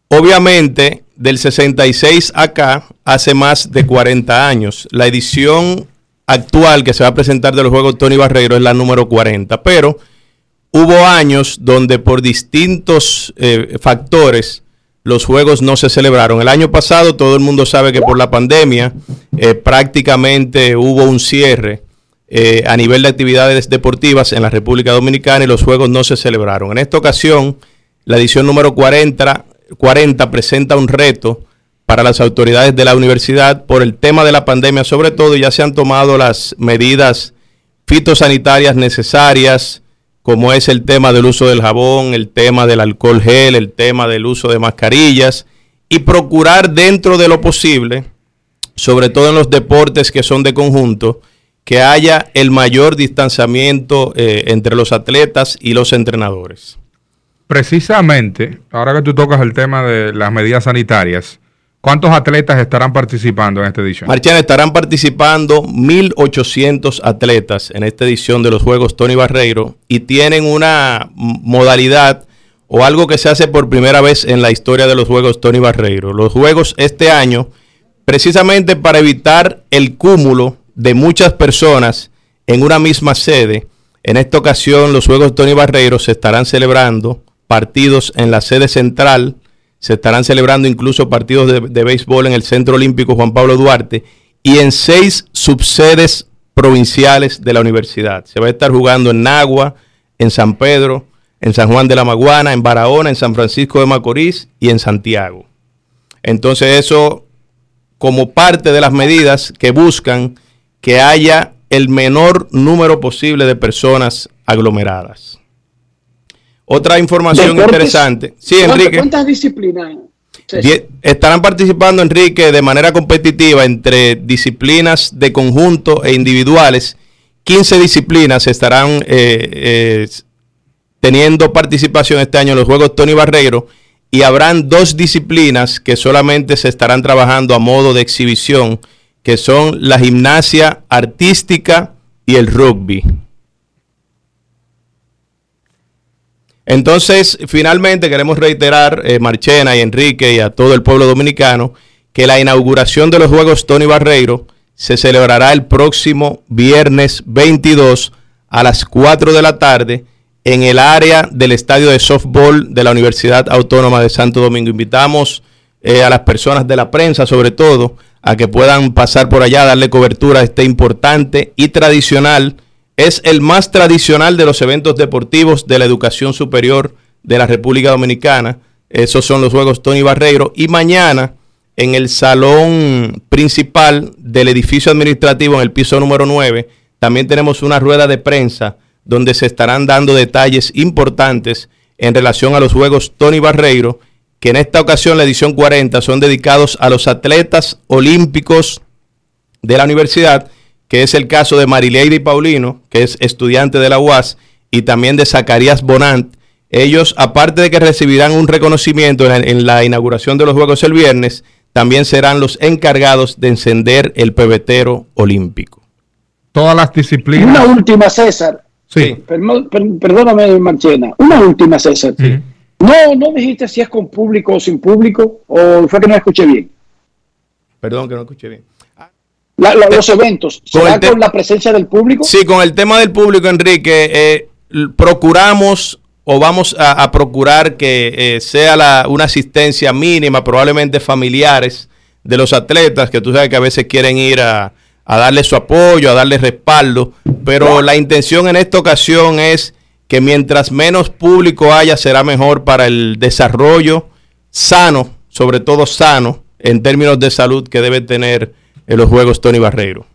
Obviamente, del 66 acá, hace más de 40 años. La edición actual que se va a presentar de los Juegos Tony Barreiro es la número 40, pero hubo años donde por distintos eh, factores los Juegos no se celebraron. El año pasado todo el mundo sabe que por la pandemia eh, prácticamente hubo un cierre eh, a nivel de actividades deportivas en la República Dominicana y los Juegos no se celebraron. En esta ocasión, la edición número 40, 40 presenta un reto para las autoridades de la universidad por el tema de la pandemia, sobre todo ya se han tomado las medidas fitosanitarias necesarias, como es el tema del uso del jabón, el tema del alcohol gel, el tema del uso de mascarillas, y procurar dentro de lo posible, sobre todo en los deportes que son de conjunto, que haya el mayor distanciamiento eh, entre los atletas y los entrenadores. Precisamente, ahora que tú tocas el tema de las medidas sanitarias, ¿Cuántos atletas estarán participando en esta edición? Marchana, estarán participando 1.800 atletas en esta edición de los Juegos Tony Barreiro y tienen una modalidad o algo que se hace por primera vez en la historia de los Juegos Tony Barreiro. Los Juegos este año, precisamente para evitar el cúmulo de muchas personas en una misma sede, en esta ocasión los Juegos Tony Barreiro se estarán celebrando partidos en la sede central se estarán celebrando incluso partidos de, béisbol en el Centro Olímpico Juan Pablo Duarte y en seis subsedes provinciales de la universidad. Se va a estar jugando en Nagua, en San Pedro, en San Juan de la Maguana, en Barahona, en San Francisco de Macorís y en Santiago. Entonces eso como parte de las medidas que buscan que haya el menor número posible de personas aglomeradas. Otra información interesante. Sí, Enrique. ¿Cuántas disciplinas? Estarán participando, Enrique, de manera competitiva entre disciplinas de conjunto e individuales. 15 disciplinas estarán eh, eh, teniendo participación este año en los Juegos Tony Barreiro y habrán dos disciplinas que solamente se estarán trabajando a modo de exhibición, que son la gimnasia artística y el rugby. Entonces, finalmente queremos reiterar, eh, Marchena y Enrique y a todo el pueblo dominicano, que la inauguración de los Juegos Tony Barreiro se celebrará el próximo viernes 22 a las 4 de la tarde en el área del estadio de softball de la Universidad Autónoma de Santo Domingo. Invitamos eh, a las personas de la prensa, sobre todo, a que puedan pasar por allá, darle cobertura a este importante y tradicional es el más tradicional de los eventos deportivos de la educación superior de la República Dominicana. Esos son los Juegos Tony Barreiro. Y mañana, en el salón principal del edificio administrativo, en el piso número 9, también tenemos una rueda de prensa donde se estarán dando detalles importantes en relación a los Juegos Tony Barreiro, que en esta ocasión, la edición 40, son dedicados a los atletas olímpicos de la universidad que es el caso de Marileide Paulino, que es estudiante de la UAS, y también de Zacarías Bonant. Ellos, aparte de que recibirán un reconocimiento en la, inauguración de los Juegos el viernes, también serán los encargados de encender el pebetero olímpico. Todas las disciplinas. Una última, César. Sí. perdóname, Marchena. Una última, César. No, no dijiste si es con público o sin público, o fue que no escuché bien. Perdón, que no escuché bien los eventos, ¿será con, la presencia del público? Sí, con el tema del público, Enrique, eh, procuramos o vamos a, procurar que eh, sea la, una asistencia mínima, probablemente familiares de los atletas, que tú sabes que a veces quieren ir a, a darle su apoyo, a darle respaldo, pero la intención en esta ocasión es que mientras menos público haya, será mejor para el desarrollo sano, sobre todo sano, en términos de salud que debe tener en los Juegos Tony Barreiro.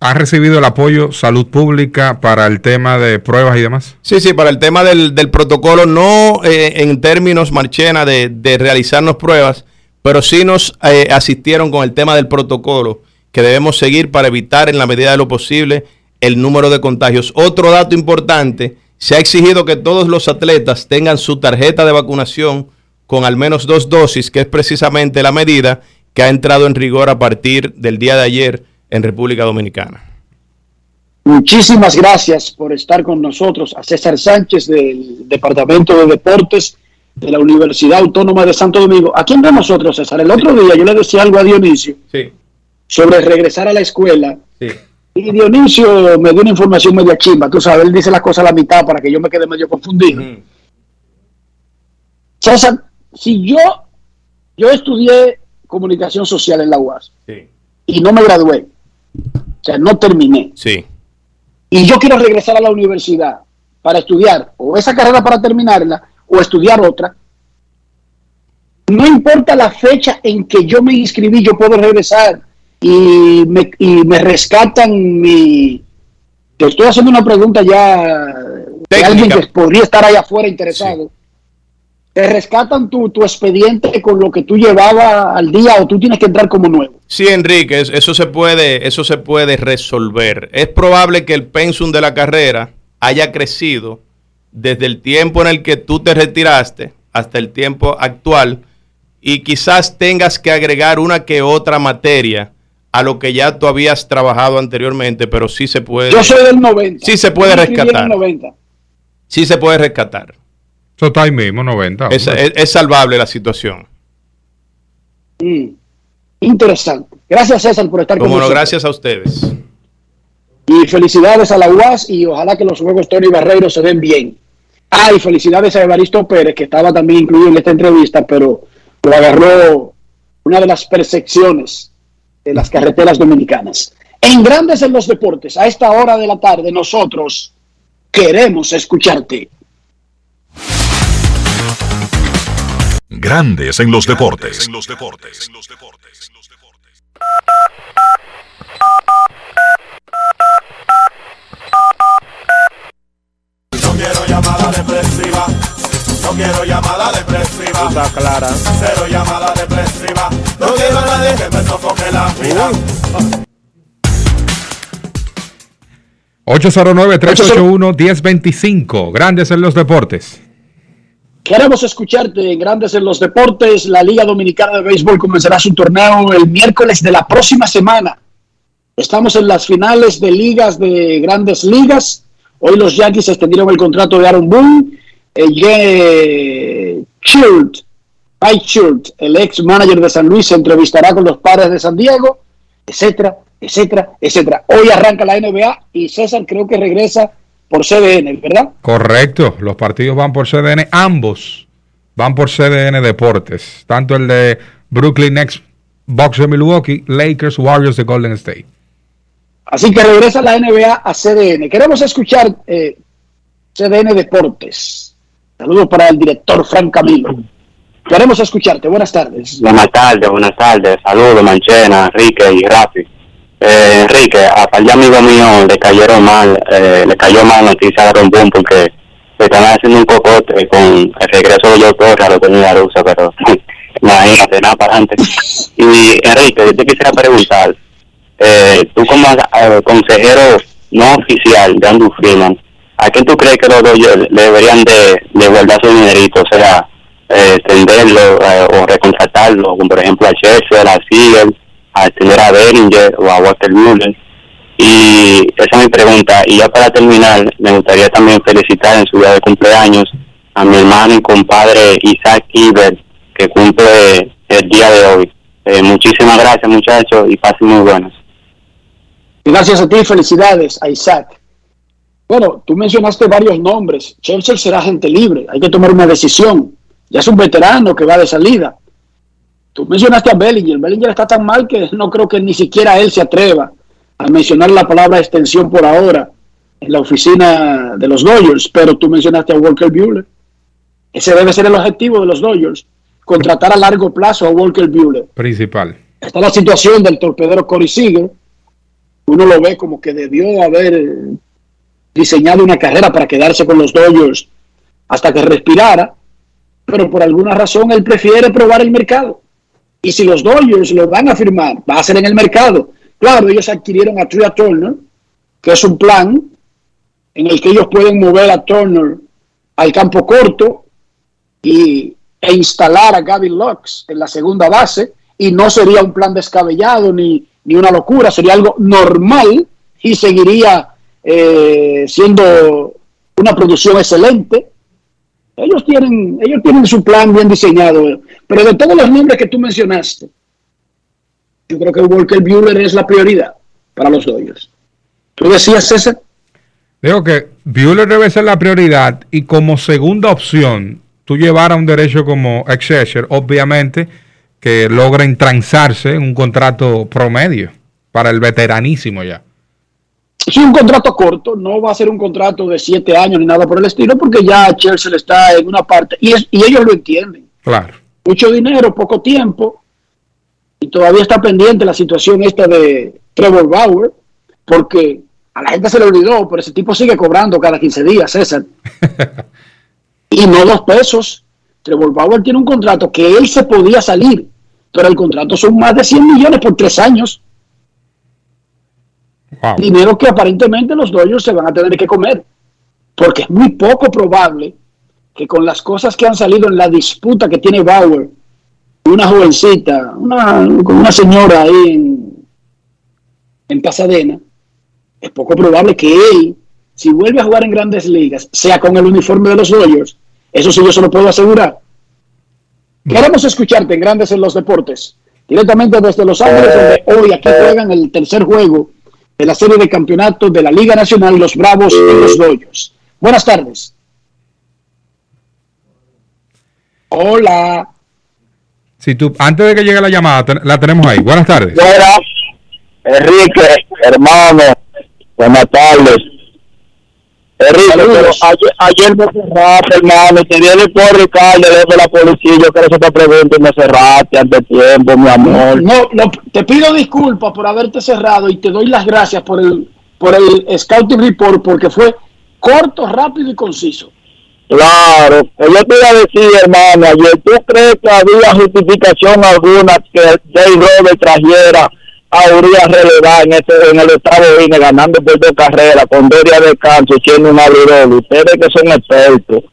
¿Ha recibido el apoyo salud pública para el tema de pruebas y demás? Sí, sí, para el tema del, protocolo, no eh, en términos, Marchena, de, de, realizarnos pruebas, pero sí nos eh, asistieron con el tema del protocolo que debemos seguir para evitar en la medida de lo posible el número de contagios. Otro dato importante, se ha exigido que todos los atletas tengan su tarjeta de vacunación con al menos dos dosis, que es precisamente la medida que ha entrado en rigor a partir del día de ayer en República Dominicana. Muchísimas gracias por estar con nosotros, a César Sánchez del Departamento de Deportes de la Universidad Autónoma de Santo Domingo. ¿A quién de nosotros, César? El otro día yo le decía algo a Dionisio sobre regresar a la escuela. Y Dionisio me dio una información media chimba. Tú sabes, él dice las cosas a la mitad para que yo me quede medio confundido. César, si yo, yo estudié comunicación social en la UAS. Y no me gradué. O sea, no terminé. Sí. Y yo quiero regresar a la universidad para estudiar o esa carrera para terminarla o estudiar otra. No importa la fecha en que yo me inscribí, yo puedo regresar y me, y me rescatan mi... Te estoy haciendo una pregunta ya de alguien que podría estar ahí afuera interesado te rescatan tu, tu expediente con lo que tú llevabas al día o tú tienes que entrar como nuevo. Sí, Enrique, eso se puede, eso se puede resolver. Es probable que el pensum de la carrera haya crecido desde el tiempo en el que tú te retiraste hasta el tiempo actual y quizás tengas que agregar una que otra materia a lo que ya tú habías trabajado anteriormente, pero sí se puede. Yo soy del 90. Sí se puede rescatar. Sí se puede rescatar. Eso está ahí mismo, 90. Es, salvable la situación. Interesante. Gracias, César, por estar con nosotros. gracias a ustedes. Y felicidades a la UAS y ojalá que los juegos Tony Barreiro se den bien. Ah, y felicidades a Evaristo Pérez, que estaba también incluido en esta entrevista, pero lo agarró una de las percepciones de las carreteras dominicanas. En Grandes en los Deportes, a esta hora de la tarde, nosotros queremos escucharte. Grandes en los deportes. En los deportes. No quiero llamada depresiva. No quiero llamada depresiva. Está clara. Cero llamada depresiva. No quiero a nadie que me sofoque la vida. 809-381-1025. Grandes en los deportes. Queremos escucharte en Grandes en los Deportes. La Liga Dominicana de Béisbol comenzará su torneo el miércoles de la próxima semana. Estamos en las finales de ligas de grandes ligas. Hoy los Yankees extendieron el contrato de Aaron Boone. Chult, Mike el ex manager de San Luis, se entrevistará con los padres de San Diego, etcétera, etcétera, etcétera. Hoy arranca la NBA y César creo que regresa por CDN, ¿verdad? Correcto, los partidos van por CDN, ambos van por CDN Deportes, tanto el de Brooklyn Next, Bucks de Milwaukee, Lakers, Warriors de Golden State. Así que regresa la NBA a CDN. Queremos escuchar eh, CDN Deportes. Saludos para el director Frank Camilo. Queremos escucharte. Buenas tardes. Buenas tardes, buenas tardes. Saludos, Manchena, Enrique y Rafi. Eh, Enrique, a par de amigos le cayeron mal, eh, le cayó mal noticia de Rombón porque le están haciendo un cocote con el regreso de yo Torres lo la rusa, pero imagínate, nada para adelante. Y Enrique, yo te quisiera preguntar, eh, tú como eh, consejero no oficial de Andrew Freeman, ¿a quién tú crees que los dos deberían de, de guardar su dinerito? O sea, eh, extenderlo eh, o recontratarlo, como por ejemplo a Chelsea, a Seagull, a extender a Beringer o a Walter Muller. Y esa es mi pregunta. Y ya para terminar, me gustaría también felicitar en su día de cumpleaños a mi hermano y compadre Isaac Iber, que cumple el día de hoy. Eh, muchísimas gracias muchachos y pasen muy buenos. Gracias a ti, felicidades a Isaac. Bueno, tú mencionaste varios nombres. Chelsea será gente libre, hay que tomar una decisión. Ya es un veterano que va de salida. Tú mencionaste a Bellinger. Bellinger está tan mal que no creo que ni siquiera él se atreva a mencionar la palabra extensión por ahora en la oficina de los Dodgers. Pero tú mencionaste a Walker Buehler. Ese debe ser el objetivo de los Dodgers, contratar a largo plazo a Walker Buehler. Principal. Está la situación del torpedero Corey Seager. Uno lo ve como que debió haber diseñado una carrera para quedarse con los Dodgers hasta que respirara, pero por alguna razón él prefiere probar el mercado. Y si los Dodgers lo van a firmar, va a ser en el mercado. Claro, ellos adquirieron a Tria Turner, que es un plan en el que ellos pueden mover a Turner al campo corto y, e instalar a Gavin Lux en la segunda base, y no sería un plan descabellado ni, ni una locura, sería algo normal y seguiría eh, siendo una producción excelente. Ellos tienen, ellos tienen su plan bien diseñado, pero de todos los nombres que tú mencionaste, yo creo que Walker Buehler es la prioridad para los Dodgers. ¿Tú decías, César? Digo que Buehler debe ser la prioridad y como segunda opción, tú llevar a un derecho como Excelsior, obviamente, que logren transarse un contrato promedio para el veteranísimo ya. Es un contrato corto, no va a ser un contrato de siete años ni nada por el estilo, porque ya Chelsea está en una parte, y, es, y ellos lo entienden. Claro. Mucho dinero, poco tiempo, y todavía está pendiente la situación esta de Trevor Bauer, porque a la gente se le olvidó, pero ese tipo sigue cobrando cada 15 días, César. y no dos pesos. Trevor Bauer tiene un contrato que él se podía salir, pero el contrato son más de 100 millones por tres años. Wow. Dinero que aparentemente los Dodgers se van a tener que comer, porque es muy poco probable que con las cosas que han salido en la disputa que tiene Bauer, una jovencita, una, con una señora ahí en, en Pasadena, es poco probable que él, si vuelve a jugar en grandes ligas, sea con el uniforme de los Dodgers. Eso sí yo se lo puedo asegurar. Queremos escucharte en Grandes en los Deportes, directamente desde Los Ángeles, donde hoy aquí juegan el tercer juego de la serie de campeonatos de la Liga Nacional, los Bravos y los Dodgers. Buenas tardes. Hola. Si tú, antes de que llegue la llamada, ten- la tenemos ahí. Buenas tardes. Buenas, Enrique, hermano, buenas tardes. Enrique, pero ayer, ayer me cerraste, hermano, te viene por Ricardo desde la policía, yo quiero hacer esta pregunta y me cerraste antes de tiempo, mi amor. No, no, te pido disculpas por haberte cerrado y te doy las gracias por el, por el Scouting Report porque fue corto, rápido y conciso. Claro, yo te iba a decir, hermano, ayer, ¿tú crees que había justificación alguna que Jay Robert trajera a Urias relevar en, ese, en el octavo inning, ganando por dos carreras, con dos días de descanso, siendo un abridor? Ustedes que son expertos.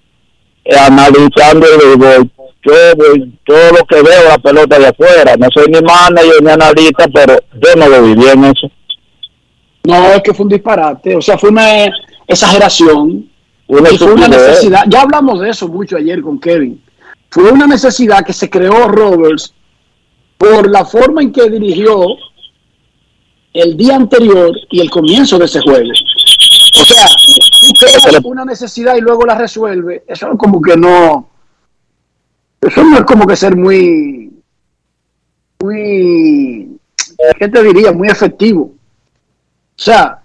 eh, analizando el béisbol. Yo voy, todo lo que veo la pelota de afuera, no soy ni manager ni analista, pero yo no lo viví en eso. No, es que fue un disparate, o sea, fue una exageración. Una y fue una necesidad, ya hablamos de eso mucho ayer con Kevin. Fue una necesidad que se creó Roberts por la forma en que dirigió el día anterior y el comienzo de ese juego. O sea, tú creas una necesidad y luego la resuelve. Eso es como que no. Eso no es como que ser muy. Muy. ¿Qué te diría? Muy efectivo. O sea,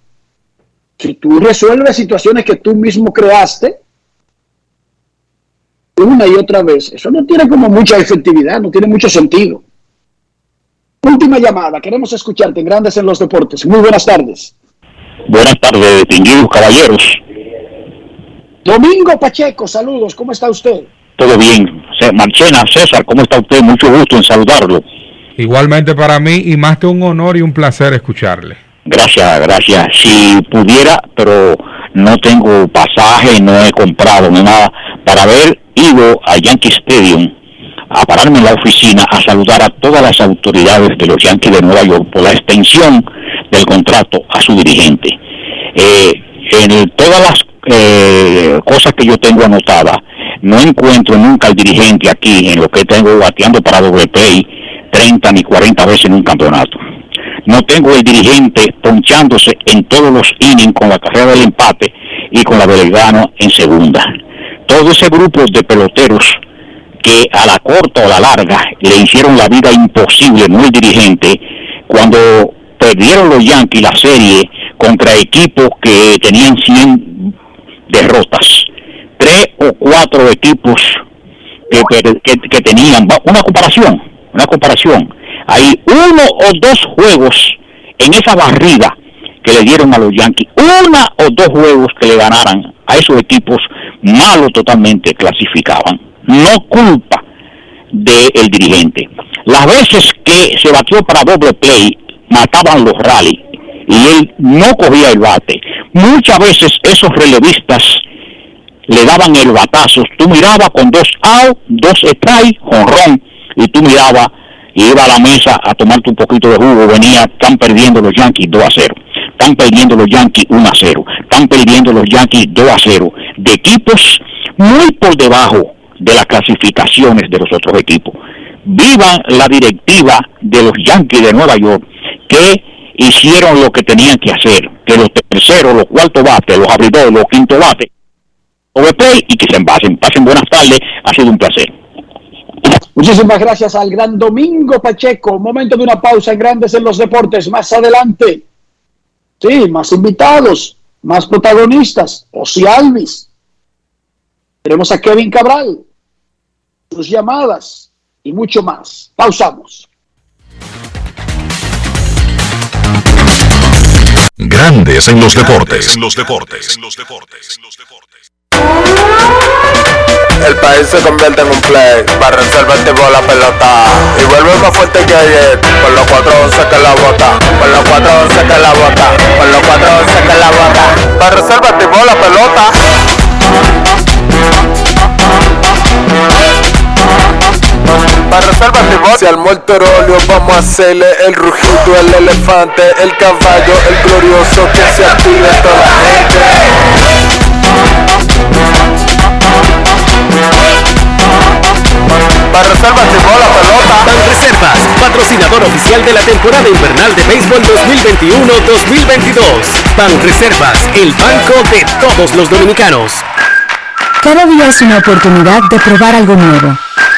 si tú resuelves situaciones que tú mismo creaste una y otra vez, eso no tiene como mucha efectividad, no tiene mucho sentido. Última llamada, queremos escucharte en Grandes en los Deportes. Muy buenas tardes. Buenas tardes, distinguidos caballeros. Domingo Pacheco, saludos, ¿cómo está usted? Todo bien. Marchena, César, ¿cómo está usted? Mucho gusto en saludarlo. Igualmente para mí y más que un honor y un placer escucharle. Gracias, gracias. Si pudiera, pero no tengo pasaje, no he comprado ni nada, para haber ido a Yankee Stadium a pararme en la oficina a saludar a todas las autoridades de los Yankees de Nueva York por la extensión del contrato a su dirigente. Eh, en todas las eh, cosas que yo tengo anotadas, no encuentro nunca al dirigente aquí en lo que tengo bateando para WPI 30 ni 40 veces en un campeonato. No tengo el dirigente ponchándose en todos los innings con la carrera del empate y con la del gano en segunda. Todo ese grupo de peloteros que a la corta o la larga le hicieron la vida imposible, el dirigente, cuando perdieron los Yankees la serie contra equipos que tenían 100 derrotas, tres o cuatro equipos que, que- tenían, una comparación, una comparación, hay uno o dos juegos en esa barrida que le dieron a los Yankees, una o dos juegos que le ganaran a esos equipos malos totalmente clasificaban, no culpa del dirigente. Las veces que se batió para doble play, mataban los rally y él no cogía el bate. Muchas veces esos relevistas le daban el batazo. Tú mirabas con dos out, dos strike, jonrón, y tú mirabas y iba a la mesa a tomarte un poquito de jugo. Venía, están perdiendo los Yankees 2 a 0. Están perdiendo los Yankees 1 a 0. Están perdiendo los Yankees 2 a 0. De equipos muy por debajo de las clasificaciones de los otros equipos. Viva la directiva de los Yankees de Nueva York que hicieron lo que tenían que hacer, que los terceros, los cuartos bates, los abridores, los quintos bates, overplay y que se envasen. Pasen buenas tardes, ha sido un placer. Muchísimas gracias al gran Domingo Pacheco. Momento de una pausa en Grandes en los Deportes. Más adelante, sí, más invitados, más protagonistas. Osi Alvis. Tenemos a Kevin Cabral, sus llamadas y mucho más. Pausamos. Grandes en los deportes. En los deportes. El país se convierte en un play, para reservar el tipo la pelota y vuelve más fuerte que ayer, por los 411 que la bota, por los 411 que la bota, por los 411 que la bota, para reservar el tipo la pelota. Para reservar el tipo, se armó el torolio, vamos a hacerle el rugido, el elefante, el caballo, el glorioso, que se active toda la Para reservas y bola pelota. Banreservas, patrocinador oficial de la temporada invernal de béisbol 2021-2022. Banreservas, el banco de todos los dominicanos. Cada día es una oportunidad de probar algo nuevo.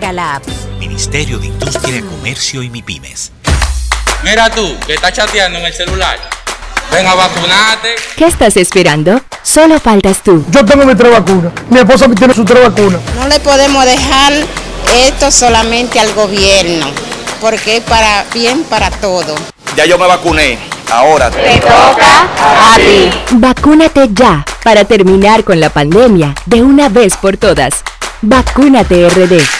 la app. Ministerio de Industria, Comercio y MIPIMES. Mira tú, que estás chateando en el celular. Ven a vacunarte. ¿Qué estás esperando? Solo faltas tú. Yo tengo mi tres vacunas. Mi esposa tiene su tres vacunas. No le podemos dejar esto solamente al gobierno, porque es para bien para todo. Ya yo me vacuné. Ahora te toca a ti. Vacúnate ya para terminar con la pandemia de una vez por todas. Vacúnate RD.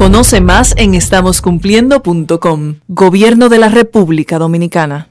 Conoce más en estamoscumpliendo.com. Gobierno de la República Dominicana.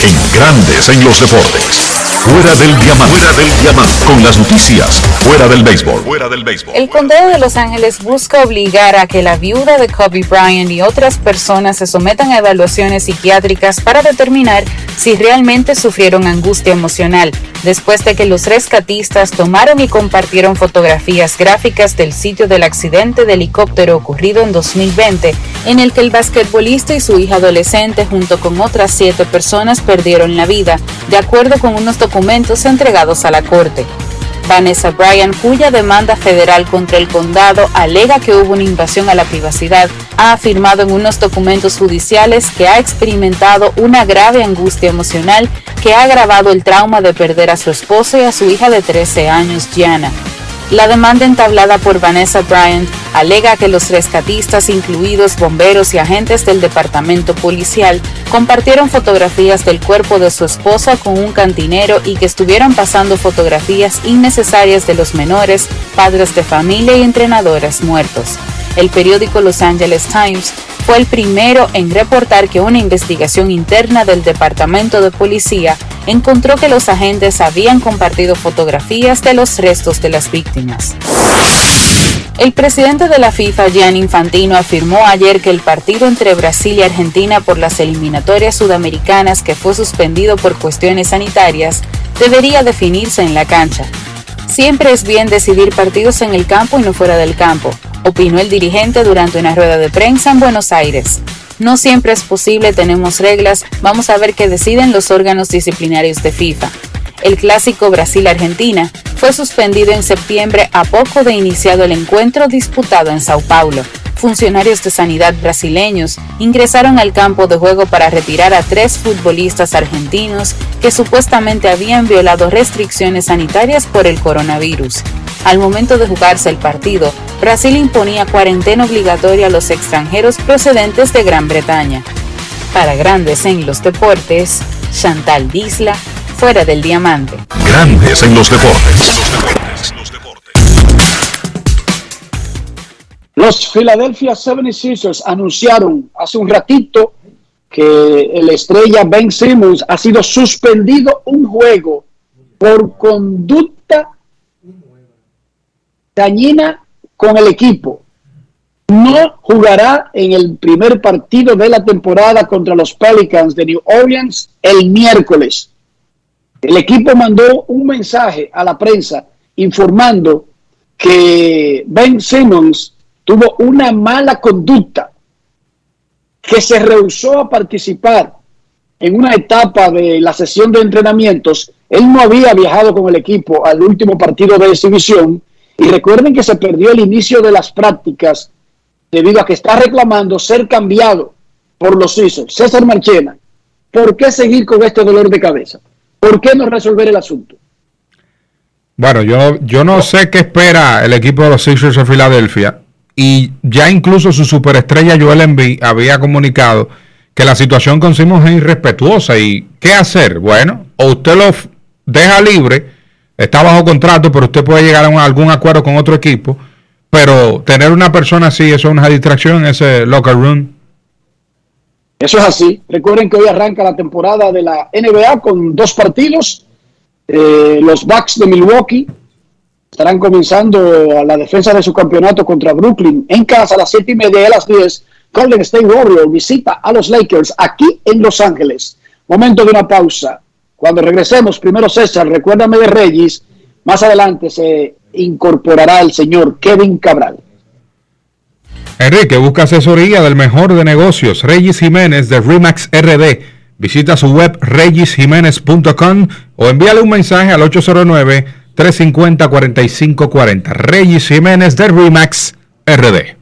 En Grandes en los deportes. Fuera del diamante. Fuera del diamante. Con las noticias. Fuera del béisbol. Fuera del béisbol. El condado de Los Ángeles busca obligar a que la viuda de Kobe Bryant y otras personas se sometan a evaluaciones psiquiátricas para determinar si realmente sufrieron angustia emocional, después de que los rescatistas tomaron y compartieron fotografías gráficas del sitio del accidente de helicóptero ocurrido en 2020, en el que el basquetbolista y su hija adolescente junto con otras siete personas perdieron la vida, de acuerdo con unos documentos entregados a la Corte. Vanessa Bryan, cuya demanda federal contra el condado alega que hubo una invasión a la privacidad, ha afirmado en unos documentos judiciales que ha experimentado una grave angustia emocional que ha agravado el trauma de perder a su esposo y a su hija de 13 años, Gianna. La demanda entablada por Vanessa Bryant alega que los rescatistas, incluidos bomberos y agentes del departamento policial, compartieron fotografías del cuerpo de su esposa con un cantinero y que estuvieron pasando fotografías innecesarias de los menores, padres de familia y entrenadores muertos. El periódico Los Angeles Times fue el primero en reportar que una investigación interna del Departamento de Policía encontró que los agentes habían compartido fotografías de los restos de las víctimas. El presidente de la FIFA, Gianni Infantino, afirmó ayer que el partido entre Brasil y Argentina por las eliminatorias sudamericanas que fue suspendido por cuestiones sanitarias debería definirse en la cancha. Siempre es bien decidir partidos en el campo y no fuera del campo, opinó el dirigente durante una rueda de prensa en Buenos Aires. No siempre es posible, tenemos reglas, vamos a ver qué deciden los órganos disciplinarios de FIFA. El clásico Brasil-Argentina fue suspendido en septiembre a poco de iniciado el encuentro disputado en Sao Paulo. Funcionarios de sanidad brasileños ingresaron al campo de juego para retirar a tres futbolistas argentinos que supuestamente habían violado restricciones sanitarias por el coronavirus. Al momento de jugarse el partido, Brasil imponía cuarentena obligatoria a los extranjeros procedentes de Gran Bretaña. Para Grandes en los Deportes, Chantal Disla, fuera del diamante. Grandes en los deportes. Los Philadelphia 76ers anunciaron hace un ratito que el estrella Ben Simmons ha sido suspendido un juego por conducta dañina con el equipo. No jugará en el primer partido de la temporada contra los Pelicans de New Orleans el miércoles. El equipo mandó un mensaje a la prensa informando que Ben Simmons tuvo una mala conducta, que se rehusó a participar en una etapa de la sesión de entrenamientos. Él no había viajado con el equipo al último partido de exhibición y recuerden que se perdió el inicio de las prácticas debido a que está reclamando ser cambiado por los Sixers. César Marchena, ¿por qué seguir con este dolor de cabeza? ¿Por qué no resolver el asunto? Bueno, yo, yo no sé qué espera el equipo de los Sixers de Filadelfia y ya incluso su superestrella Joel Embiid había comunicado que la situación con Simons es irrespetuosa y ¿qué hacer? Bueno, o usted lo deja libre, está bajo contrato, pero usted puede llegar a algún acuerdo con otro equipo, pero tener una persona así, eso es una distracción en ese locker room. Eso es así. Recuerden que hoy arranca la temporada de la NBA con dos partidos. Eh, los Bucks de Milwaukee estarán comenzando a la defensa de su campeonato contra Brooklyn en casa a las siete y media a las 10. Golden State Warrior visita a los Lakers aquí en Los Ángeles. Momento de una pausa. Cuando regresemos, primero César, recuérdame de Reyes. Más adelante se incorporará el señor Kevin Cabral. Enrique, busca asesoría del mejor de negocios, Reyes Jiménez de Remax RD. Visita su web reyesjiménez.com o envíale un mensaje al 809-350-4540. Reyes Jiménez de Remax RD.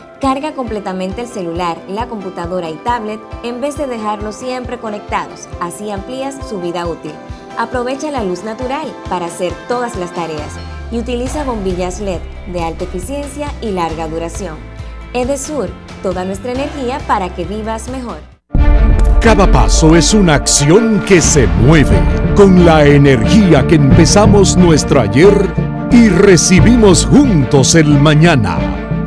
Carga completamente el celular, la computadora y tablet en vez de dejarlos siempre conectados. Así amplías su vida útil. Aprovecha la luz natural para hacer todas las tareas y utiliza bombillas LED de alta eficiencia y larga duración. Edesur, toda nuestra energía para que vivas mejor. Cada paso es una acción que se mueve con la energía que empezamos nuestro ayer y recibimos juntos el mañana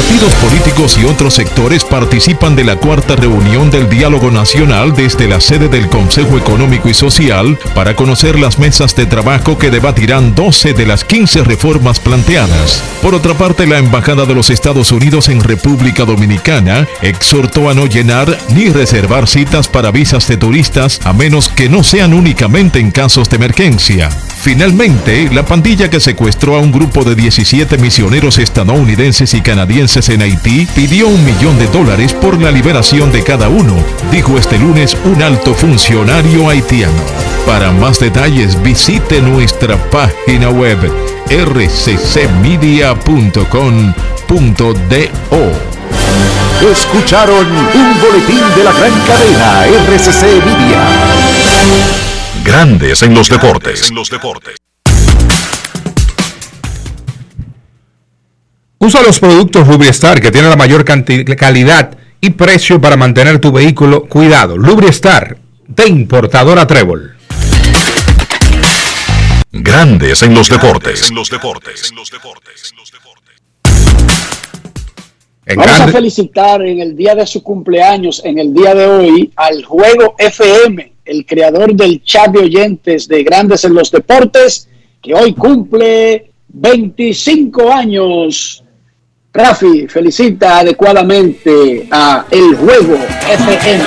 Partidos políticos y otros sectores participan de la cuarta reunión del Diálogo Nacional desde la sede del Consejo Económico y Social para conocer las mesas de trabajo que debatirán 12 de las 15 reformas planteadas. Por otra parte, la Embajada de los Estados Unidos en República Dominicana exhortó a no llenar ni reservar citas para visas de turistas a menos que no sean únicamente en casos de emergencia. Finalmente, la pandilla que secuestró a un grupo de 17 misioneros estadounidenses y canadienses en Haití pidió un millón de dólares por la liberación de cada uno, dijo este lunes un alto funcionario haitiano. Para más detalles visite nuestra página web rccmedia.com.do. Escucharon un boletín de la gran cadena RCC Media. Grandes en los deportes. Usa los productos Lubriestar que tienen la mayor calidad y precio para mantener tu vehículo cuidado. Lubriestar de importadora Trébol. Grandes en los deportes. Vamos a felicitar en el día de su cumpleaños, en el día de hoy, al Juego FM, el creador del chat de oyentes de Grandes en los Deportes, que hoy cumple 25 años. Rafi felicita adecuadamente a El Juego FM.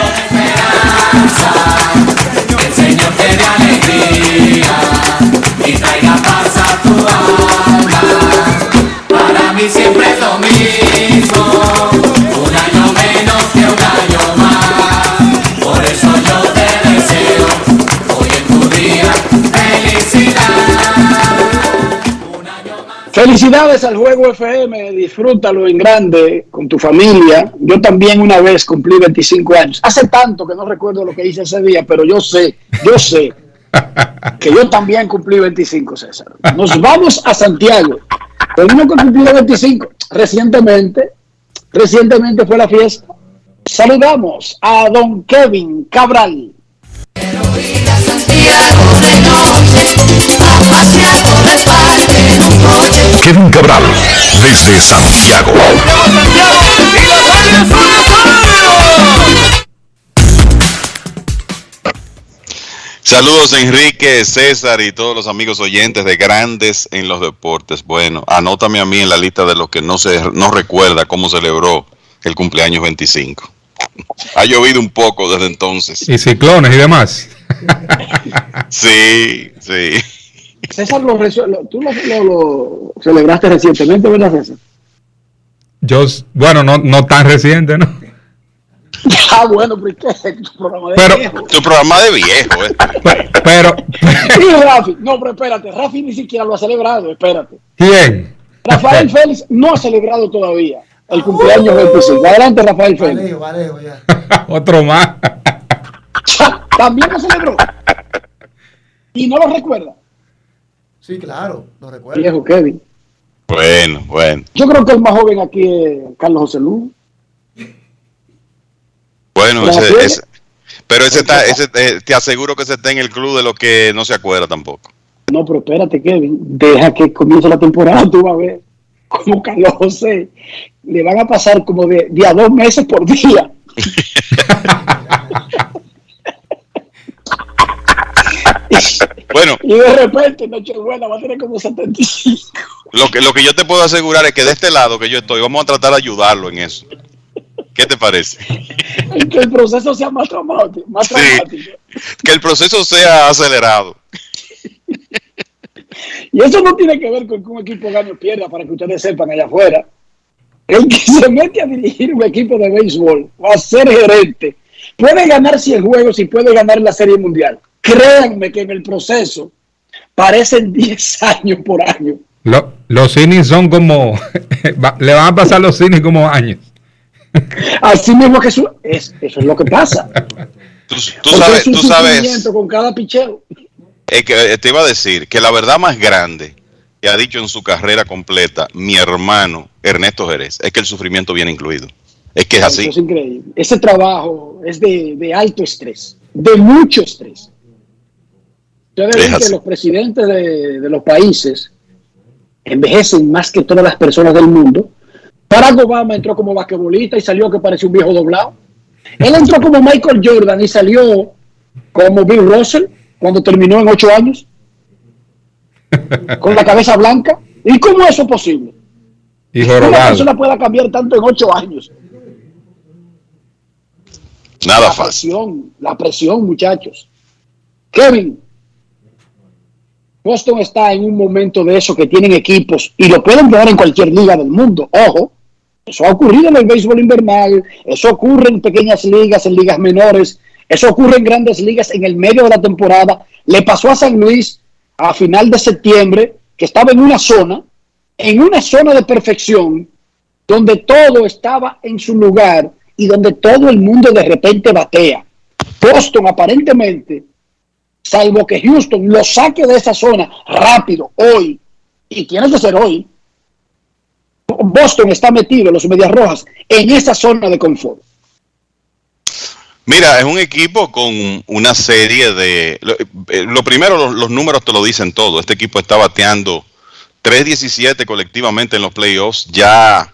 El Señor te dé alegría y traiga paz a tu alma. Para mí siempre es lo mismo, un año menos que un año más. Por eso yo te deseo hoy en tu día felicidad. Felicidades al Juego FM, disfrútalo en grande con tu familia. Yo también una vez cumplí 25 años. Hace tanto que no recuerdo lo que hice ese día, pero yo sé, yo sé que yo también cumplí 25, César. Nos vamos a Santiago. Tenemos que cumplir 25. Recientemente, recientemente fue la fiesta. Saludamos a don Kevin Cabral. Kevin Cabral, desde Santiago. Saludos Enrique, César y todos los amigos oyentes de Grandes en los Deportes. Bueno, anótame a mí en la lista de los que no se no recuerda cómo celebró el cumpleaños 25. Ha llovido un poco desde entonces. Y ciclones y demás. Sí, sí. César, lo, tú lo, lo- lo celebraste recientemente, ¿verdad, César? Yo, bueno, no, no tan reciente, ¿no? Ah, bueno, pero ¿y ¿qué? Tu programa de Pero- viejo. Tu programa de viejo, ¿eh? Pero, Sí, Rafi. No, pero espérate, Rafi ni siquiera lo ha celebrado, espérate. ¿quién? Rafael Félix no ha celebrado todavía el cumpleaños 25. Adelante, Rafael Félix. Otro más. También lo celebró. Y no lo recuerda. Sí, claro, lo recuerdo. Viejo Kevin. Bueno, bueno. Yo creo que el más joven aquí es Carlos José Luz. Bueno, ese- pero ese está, ese eh, te aseguro que ese está en el club de los que no se acuerda tampoco. No, pero espérate, Kevin. Deja que comience la temporada. Tú vas a ver como Carlos José le van a pasar como de, de a dos meses por día. Bueno, Y de repente, Nochebuena va a tener como 75. lo que, lo que yo te puedo asegurar es que de este lado que yo estoy, vamos a tratar de ayudarlo en eso. ¿Qué te parece? Que el proceso sea más traumático. Más Sí. traumático. Que el proceso sea acelerado. Y eso no tiene que ver con que un equipo gane o pierda, para que ustedes sepan allá afuera. El que se mete a dirigir un equipo de béisbol o a ser gerente puede ganar 100 juegos y puede ganar la Serie Mundial. Créanme que en el proceso parecen 10 años por año. Lo- los innings son como. le van a pasar los innings como años. Así mismo que eso es, eso es lo que pasa. Tú sabes, es un tú sabes, con cada picheo. Es que eh, te iba a decir que la verdad más grande que ha dicho en su carrera completa mi hermano Ernesto Jerez es que el sufrimiento viene incluido. Es que es así. Eso es increíble. Ese trabajo es de, de alto estrés, de mucho estrés. Ustedes Es ven que los presidentes de, de los países envejecen más que todas las personas del mundo. Barack Obama entró como basquetbolista y salió que parecía un viejo doblado. Él entró como Michael Jordan y salió como Bill Russell cuando terminó en ocho años, con la cabeza blanca. ¿Y cómo eso es posible? Y ¿Cómo una jorobado. persona pueda cambiar tanto en ocho años? Nada la fácil. presión, la presión, muchachos. Kevin, Boston está en un momento de eso que tienen equipos y lo pueden ver en cualquier liga del mundo. Ojo, eso ha ocurrido en el béisbol invernal, eso ocurre en pequeñas ligas, en ligas menores, eso ocurre en grandes ligas en el medio de la temporada. Le pasó a San Luis a final de septiembre que estaba en una zona, en una zona de perfección, donde todo estaba en su lugar y donde todo el mundo de repente batea. Boston aparentemente, salvo que Houston lo saque de esa zona rápido hoy, y tiene que ser hoy, Boston está metido, los Medias Rojas, en esa zona de confort. Mira, es un equipo con una serie de... Lo, eh, primero, los, los números te lo dicen todo. Este equipo está bateando 3.17 colectivamente en los playoffs. Ya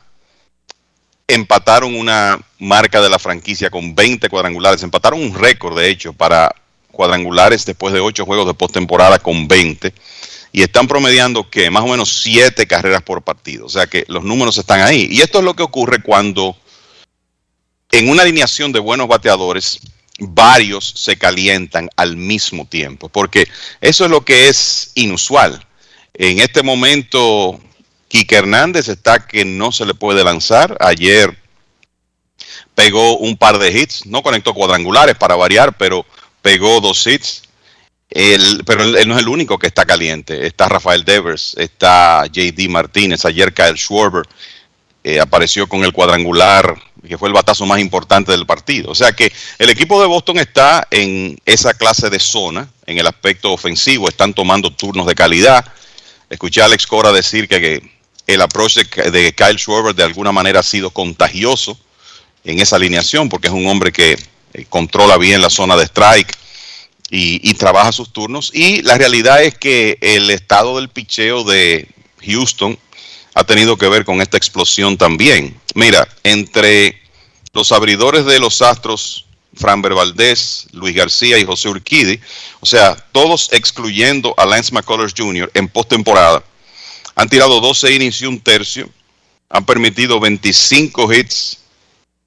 empataron una marca de la franquicia con 20 cuadrangulares. Empataron un récord, de hecho, para cuadrangulares después de 8 juegos de postemporada con 20. Y están promediando que más o menos 7 carreras por partido. O sea que los números están ahí. Y esto es lo que ocurre cuando en una alineación de buenos bateadores, varios se calientan al mismo tiempo, porque eso es lo que es inusual. En este momento, Quique Hernández está que no se le puede lanzar. Ayer pegó un par de hits, no conectó cuadrangulares para variar, pero pegó dos hits. Pero él no es el único que está caliente. Está Rafael Devers, está JD Martínez, ayer Kyle Schwarber eh, apareció con el cuadrangular, que fue el batazo más importante del partido. O sea que el equipo de Boston está en esa clase de zona, en el aspecto ofensivo, están tomando turnos de calidad. Escuché a Alex Cora decir que, el approach de, Kyle Schwarber de alguna manera ha sido contagioso en esa alineación, porque es un hombre que eh, controla bien la zona de strike y, trabaja sus turnos. Y la realidad es que el estado del picheo de Houston ha tenido que ver con esta explosión también. Mira, entre los abridores de los Astros, Framber Valdés, Luis García y José Urquidi, o sea, todos excluyendo a Lance McCullers Jr. en postemporada, han tirado 12 innings y un tercio, han permitido 25 hits,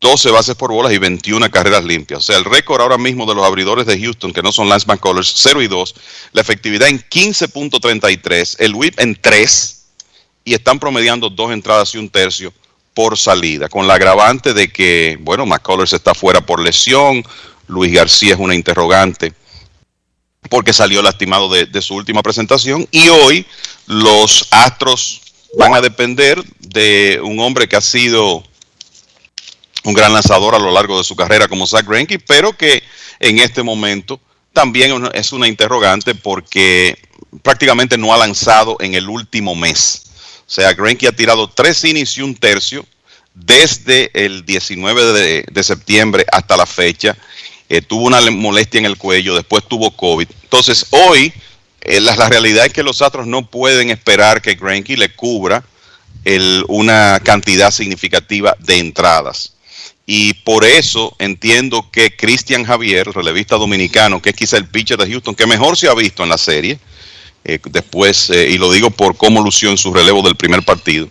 12 bases por bolas y 21 carreras limpias. O sea, el récord ahora mismo de los abridores de Houston, que no son Lance McCullers, 0 y 2, la efectividad en 15.33, el whip en 3, y están promediando dos entradas y un tercio por salida, con la agravante de que, bueno, McCullers está fuera por lesión, Luis García es una interrogante porque salió lastimado de, su última presentación y hoy los Astros van a depender de un hombre que ha sido un gran lanzador a lo largo de su carrera como Zach Greinke, pero que en este momento también es una interrogante porque prácticamente no ha lanzado en el último mes. Sea, Greinke ha tirado tres innings y un tercio desde el 19 de, de septiembre hasta la fecha. Eh, tuvo una molestia en el cuello, después tuvo COVID. Entonces, hoy eh, la, la, realidad es que los Astros no pueden esperar que Greinke le cubra una cantidad significativa de entradas. Y por eso entiendo que Cristian Javier, relevista dominicano, que es quizá el pitcher de Houston que mejor se ha visto en la serie, eh, después, eh, y lo digo por cómo lució en su relevo del primer partido.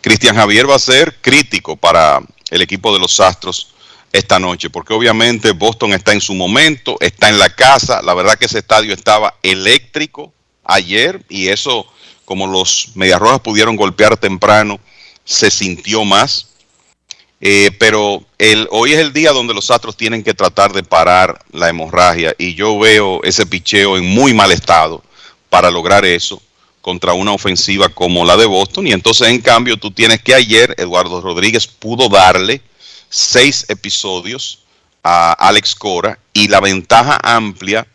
Cristian Javier va a ser crítico para el equipo de los Astros esta noche, porque obviamente Boston está en su momento, está en la casa, la verdad que ese estadio estaba eléctrico ayer y eso, como los Mediarrojas pudieron golpear temprano, se sintió más. Eh, pero hoy es el día donde los Astros tienen que tratar de parar la hemorragia y yo veo ese picheo en muy mal estado para lograr eso contra una ofensiva como la de Boston. Y entonces, en cambio, tú tienes que ayer Eduardo Rodríguez pudo darle seis episodios a Alex Cora y la ventaja amplia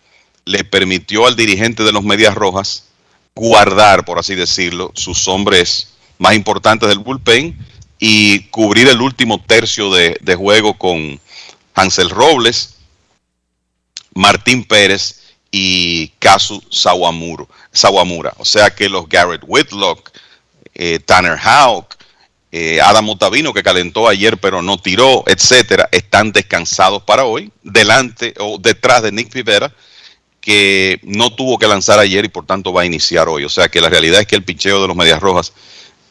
le permitió al dirigente de los Medias Rojas guardar, por así decirlo, sus hombres más importantes del bullpen y cubrir el último tercio de, de juego con Hansel Robles, Martín Pérez y Kazu Sawamura. Sawamura. O sea que los Garrett Whitlock, eh, Tanner Houck, eh, Adam que calentó ayer pero no tiró, etcétera, están descansados para hoy, delante o detrás de Nick Rivera, que no tuvo que lanzar ayer y por tanto va a iniciar hoy. O sea que la realidad es que el picheo de los Medias Rojas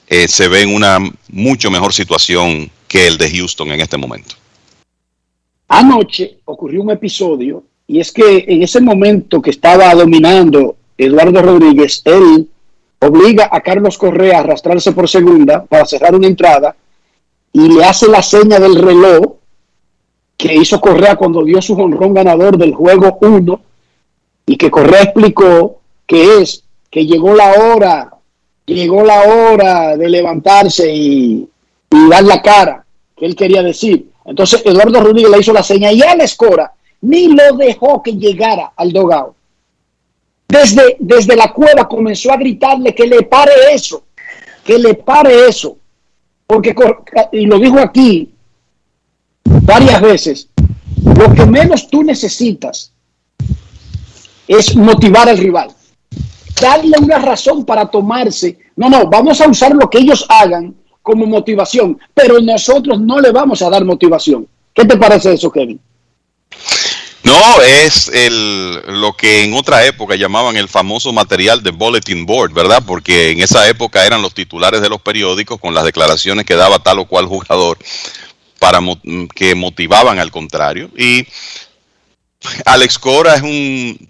eh, se ve en una mucho mejor situación que el de Houston en este momento. Anoche ocurrió un episodio y es que en ese momento que estaba dominando Eduardo Rodríguez, él obliga a Carlos Correa a arrastrarse por segunda para cerrar una entrada y le hace la seña del reloj que hizo Correa cuando dio su honrón ganador del juego 1 y que Correa explicó que es que llegó la hora, llegó la hora de levantarse y, dar la cara, que él quería decir. Entonces Eduardo Rodríguez le hizo la seña y él escora ni lo dejó que llegara al dogado. Desde, desde la cueva comenzó a gritarle que le pare eso, que le pare eso, porque, y lo dijo aquí varias veces, Lo que menos tú necesitas es motivar al rival. Darle una razón para tomarse. No, no, vamos a usar lo que ellos hagan como motivación, pero nosotros no le vamos a dar motivación. ¿Qué te parece eso, Kevin? No, es el, lo que en otra época llamaban el famoso material de bulletin board, ¿verdad? Porque en esa época eran los titulares de los periódicos con las declaraciones que daba tal o cual jugador para que motivaban al contrario. Y Alex Cora es un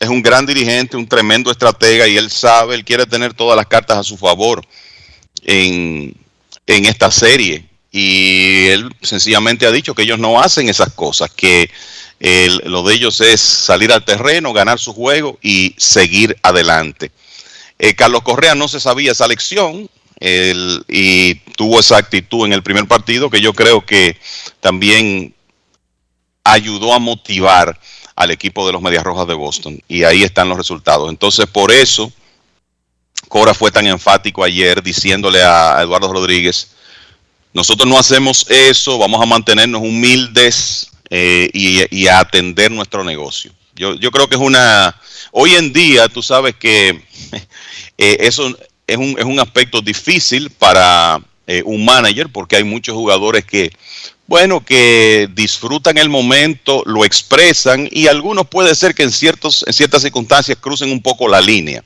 es un gran dirigente, un tremendo estratega y él sabe, él quiere tener todas las cartas a su favor en, en esta serie. Y él sencillamente ha dicho que ellos no hacen esas cosas, que lo de ellos es salir al terreno, ganar su juego y seguir adelante. Eh, Carlos Correa no se sabía esa lección y tuvo esa actitud en el primer partido que yo creo que también ayudó a motivar al equipo de los Medias Rojas de Boston. Y ahí están los resultados. Entonces, por eso, Cora fue tan enfático ayer diciéndole a Eduardo Rodríguez, nosotros no hacemos eso, vamos a mantenernos humildes, eh, y, a atender nuestro negocio. Yo, yo, creo que es una... Hoy en día tú sabes que eh, eso es un, es un, aspecto difícil para eh, un manager porque hay muchos jugadores que, bueno, que disfrutan el momento, lo expresan y algunos puede ser que en, ciertos, en ciertas circunstancias crucen un poco la línea.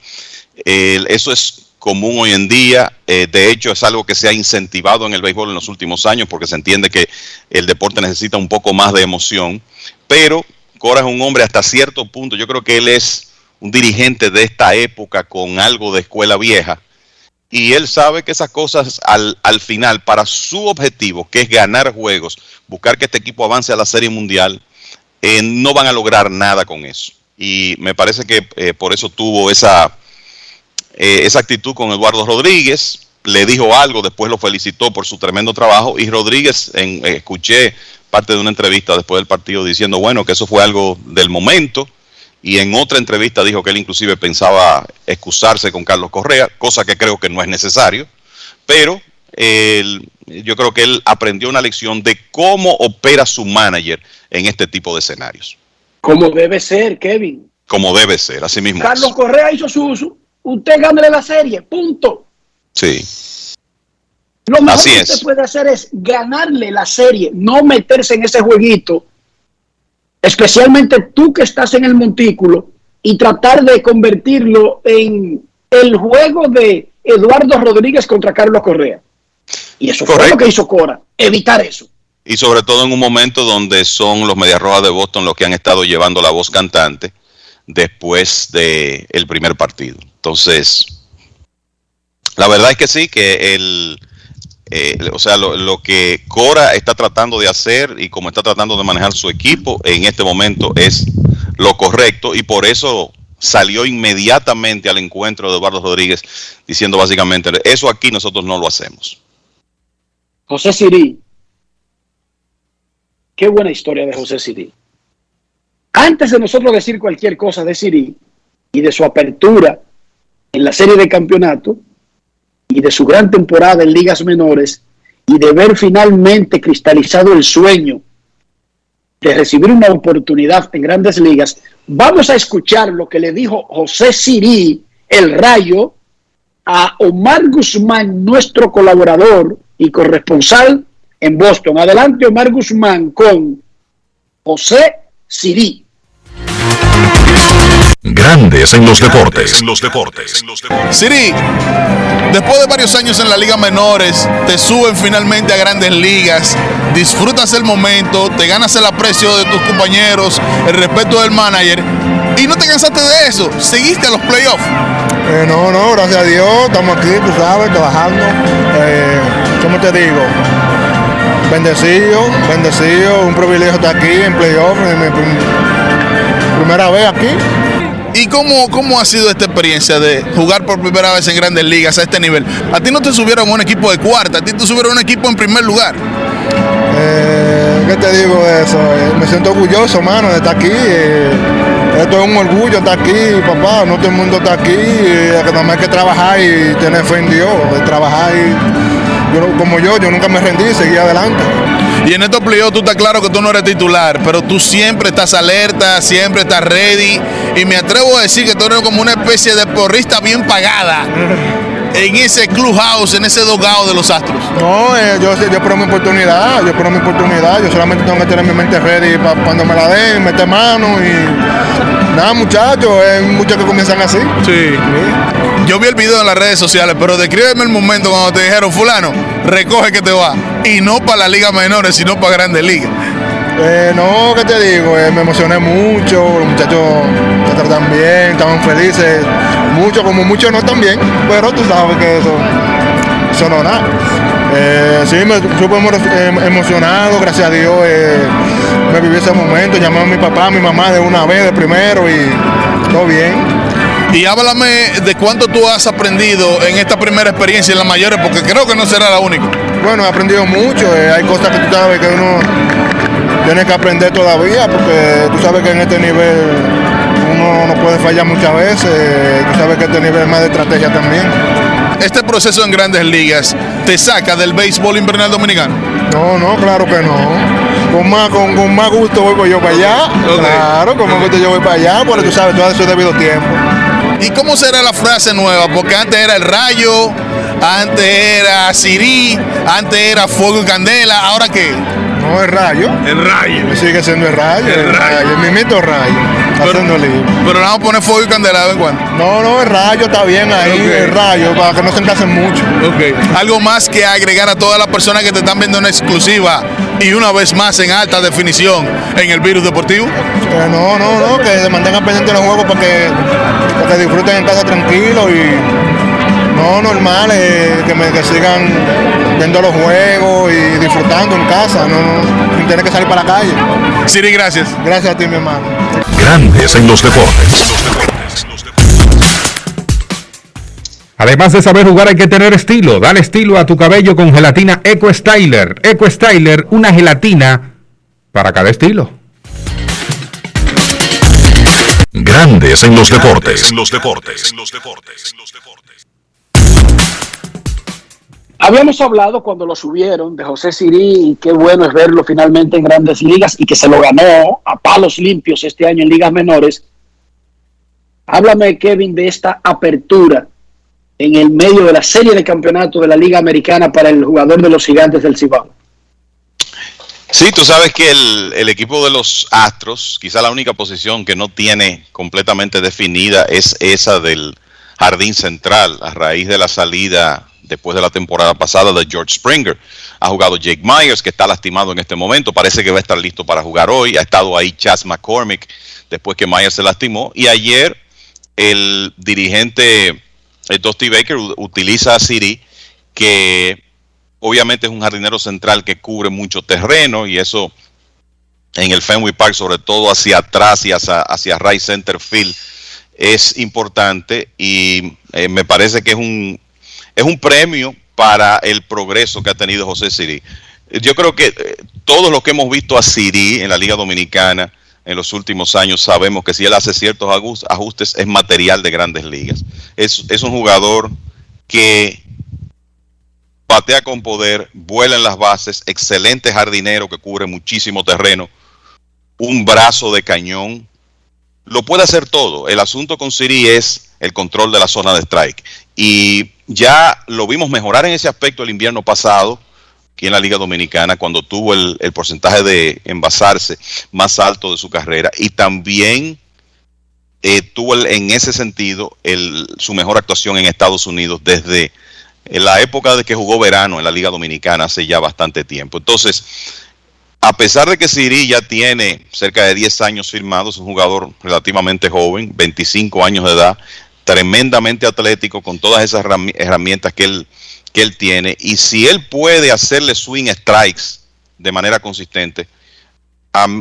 eso es común hoy en día. Eh, de hecho, es algo que se ha incentivado en el béisbol en los últimos años porque se entiende que el deporte necesita un poco más de emoción. Pero Cora es un hombre hasta cierto punto. Yo creo que él es un dirigente de esta época con algo de escuela vieja. Y él sabe que esas cosas al, al final, para su objetivo, que es ganar juegos, buscar que este equipo avance a la Serie Mundial, eh, no van a lograr nada con eso. Y me parece que eh, por eso tuvo esa, eh, esa actitud con Eduardo Rodríguez, le dijo algo, después lo felicitó por su tremendo trabajo y Rodríguez, en, eh, escuché parte de una entrevista después del partido diciendo, bueno, que eso fue algo del momento y en otra entrevista dijo que él inclusive pensaba excusarse con Carlos Correa, cosa que creo que no es necesario, pero yo creo que él aprendió una lección de cómo opera su manager en este tipo de escenarios. Como debe ser, Kevin. Como debe ser, así mismo. Carlos Correa hizo su, uso usted gane la serie, punto. Sí. Lo mejor que usted puede hacer es ganarle la serie, no meterse en ese jueguito, especialmente tú que estás en el montículo, y tratar de convertirlo en el juego de Eduardo Rodríguez contra Carlos Correa. Y eso fue lo que hizo Cora, evitar eso. Y sobre todo en un momento donde son los Medias Rojas de Boston los que han estado llevando la voz cantante después del el primer partido. Entonces, la verdad es que sí, que el, eh, o sea, lo, que Cora está tratando de hacer y como está tratando de manejar su equipo en este momento es lo correcto y por eso salió inmediatamente al encuentro de Eduardo Rodríguez diciendo básicamente, eso aquí nosotros no lo hacemos. José Sirí, qué buena historia de José Sirí. Antes de nosotros decir cualquier cosa de Sirí y de su apertura en la serie de campeonato y de su gran temporada en ligas menores y de ver finalmente cristalizado el sueño de recibir una oportunidad en grandes ligas, vamos a escuchar lo que le dijo José Sirí, el rayo, a Omar Guzmán, nuestro colaborador y corresponsal en Boston. Adelante, Omar Guzmán, con José Sirí. Grandes en los deportes. Los deportes. Siri, después de varios años en la Liga Menores, te suben finalmente a Grandes Ligas, disfrutas el momento, te ganas el aprecio de tus compañeros, el respeto del manager y no te cansaste de eso, seguiste a los playoffs. Eh, no, no, gracias a Dios, estamos aquí, tú sabes, trabajando. Eh, ¿Cómo te digo? Bendecido, bendecido, un privilegio estar aquí en playoffs, mi primera vez aquí. ¿Y cómo, cómo ha sido esta experiencia de jugar por primera vez en grandes ligas a este nivel? A ti no te subieron a un equipo de cuarta, a ti te subieron a un equipo en primer lugar. Eh, ¿Qué te digo de eso? Eh, me siento orgulloso, mano, de estar aquí. Eh, esto es un orgullo estar aquí, papá. No todo el mundo está aquí. nada más hay que trabajar y tener fe en Dios. De trabajar y, como yo, yo nunca me rendí, seguí adelante. Y en estos playoffs tú estás claro que tú no eres titular, pero tú siempre estás alerta, siempre estás ready. Y me atrevo a decir que tú eres como una especie de porrista bien pagada en ese clubhouse, en ese dogado de los Astros. No, eh, yo, yo espero mi oportunidad, yo espero mi oportunidad. Yo solamente tengo que tener mi mente ready para cuando me la den, meter mano y. Nada, muchachos, hay muchos que comienzan así. Sí. Yo vi el video en las redes sociales, pero descríbeme el momento cuando te dijeron, fulano, recoge que te va. Y no para la liga menores, sino para grandes ligas. Eh, no, ¿qué te digo? Eh, me emocioné mucho, los muchachos se tratan bien, estaban felices, mucho, como muchos no están bien, pero tú sabes que eso, eso no nada. Eh, sí, me supe emo- em- emocionado, gracias a Dios, me viví ese momento, llamé a mi papá, a mi mamá de una vez, de primero y todo bien. Y háblame de cuánto tú has aprendido en esta primera experiencia en las mayores, porque creo que no será la única. Bueno, he aprendido mucho, eh, hay cosas que tú sabes que uno tiene que aprender todavía, porque tú sabes que en este nivel uno no puede fallar muchas veces, eh, tú sabes que este nivel es más de estrategia también. Este proceso en grandes ligas te saca del béisbol invernal dominicano. No, no, claro que no. Con más, con, con más gusto voy yo para allá. Claro, con más gusto yo voy para allá, porque tú sabes, todo eso es debido tiempo. ¿Y cómo será la frase nueva? Porque antes era el rayo, antes era Siri, antes era fuego y candela, ¿ahora qué? No, el rayo. El rayo. Sigue siendo el rayo. El El, rayo. rayo. El mimito rayo. Haciendo lío. Pero vamos a poner fuego y candela de vez en cuando. No, no, el rayo está bien ahí, el rayo, para que no se encasen mucho. Ok. Algo más que agregar a todas las personas que te están viendo en exclusiva y una vez más en alta definición en el virus deportivo. Eh, no, no, no, que se mantengan pendientes los juegos para que, para que disfruten en casa tranquilo y no normal, eh, que, me, que sigan viendo los juegos y disfrutando en casa, no, no, sin tener que salir para la calle. Siri, gracias. Gracias a ti, mi hermano. Grandes en los deportes. Además de saber jugar hay que tener estilo. Dale estilo a tu cabello con gelatina Eco Styler. Eco Styler, una gelatina para cada estilo. Grandes en los deportes. los deportes. los deportes. Habíamos hablado cuando lo subieron de José Sirí y qué bueno es verlo finalmente en grandes ligas y que se lo ganó a palos limpios este año en ligas menores. Háblame, Kevin, de esta apertura en el medio de la serie de campeonato de la Liga Americana para el jugador de los gigantes del Cibao. Sí, tú sabes que el, el equipo de los Astros, quizá la única posición que no tiene completamente definida es esa del jardín central, a raíz de la salida después de la temporada pasada de George Springer. Ha jugado Jake Myers, que está lastimado en este momento, parece que va a estar listo para jugar hoy. Ha estado ahí Chas McCormick después que Myers se lastimó. Y ayer el dirigente eh, Dusty Baker utiliza a Siri, que obviamente es un jardinero central que cubre mucho terreno y eso en el Fenway Park, sobre todo hacia atrás y hacia, hacia right center field, es importante y eh, me parece que es un, es un premio para el progreso que ha tenido José Siri. Yo creo que eh, todos los que hemos visto a Siri en la Liga Dominicana en los últimos años sabemos que si él hace ciertos ajus- ajustes es material de grandes ligas. Es, es un jugador que patea con poder, vuela en las bases, excelente jardinero que cubre muchísimo terreno, un brazo de cañón, lo puede hacer todo. El asunto con Siri es el control de la zona de strike. Y ya lo vimos mejorar en ese aspecto el invierno pasado, aquí en la Liga Dominicana, cuando tuvo el, porcentaje de envasarse más alto de su carrera. Y también eh, tuvo en ese sentido su mejor actuación en Estados Unidos desde la época de que jugó verano en la Liga Dominicana hace ya bastante tiempo. Entonces, a pesar de que Siri ya tiene cerca de 10 años firmados, es un jugador relativamente joven, 25 años de edad, tremendamente atlético, con todas esas herrami- herramientas que él, que él tiene. Y si él puede hacerle swing strikes de manera consistente,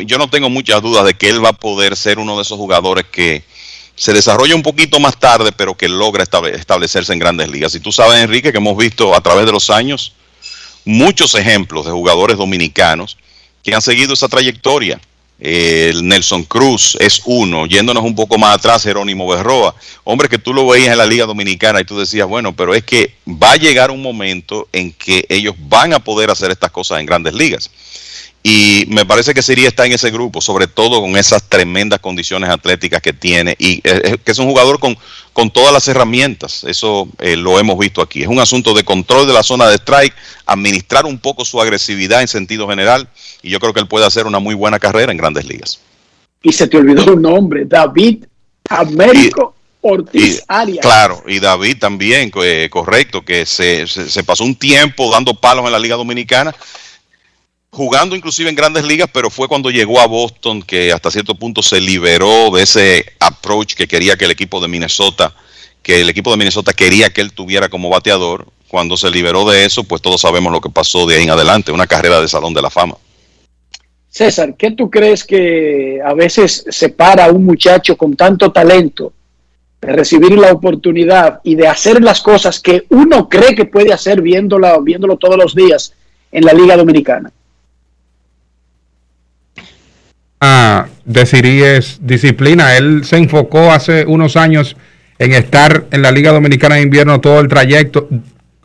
yo no tengo muchas dudas de que él va a poder ser uno de esos jugadores que se desarrolla un poquito más tarde, pero que logra estable- establecerse en grandes ligas. Y tú sabes, Enrique, que hemos visto a través de los años muchos ejemplos de jugadores dominicanos que han seguido esa trayectoria. Eh, El Nelson Cruz es uno, yéndonos un poco más atrás, Jerónimo Berroa, hombre que tú lo veías en la Liga Dominicana y tú decías, bueno, pero es que va a llegar un momento en que ellos van a poder hacer estas cosas en grandes ligas. Y me parece que Siri está en ese grupo, sobre todo con esas tremendas condiciones atléticas que tiene y eh, que es un jugador con, con todas las herramientas. Eso eh, lo hemos visto aquí. Es un asunto de control de la zona de strike, administrar un poco su agresividad en sentido general y yo creo que él puede hacer una muy buena carrera en grandes ligas. Y se te olvidó un nombre, David Américo Ortiz Arias. Claro, y David también, eh, correcto, que se, se, se pasó un tiempo dando palos en la Liga Dominicana jugando inclusive en grandes ligas, pero fue cuando llegó a Boston que hasta cierto punto se liberó de ese approach que quería que el equipo de Minnesota, que el equipo de Minnesota quería que él tuviera como bateador. Cuando se liberó de eso, pues todos sabemos lo que pasó de ahí en adelante, una carrera de Salón de la Fama. César, ¿qué tú crees que a veces separa a un muchacho con tanto talento de recibir la oportunidad y de hacer las cosas que uno cree que puede hacer viéndola, viéndolo todos los días en la Liga Dominicana? Ah, decidir es disciplina. Él se enfocó hace unos años en estar en la Liga Dominicana de Invierno todo el trayecto,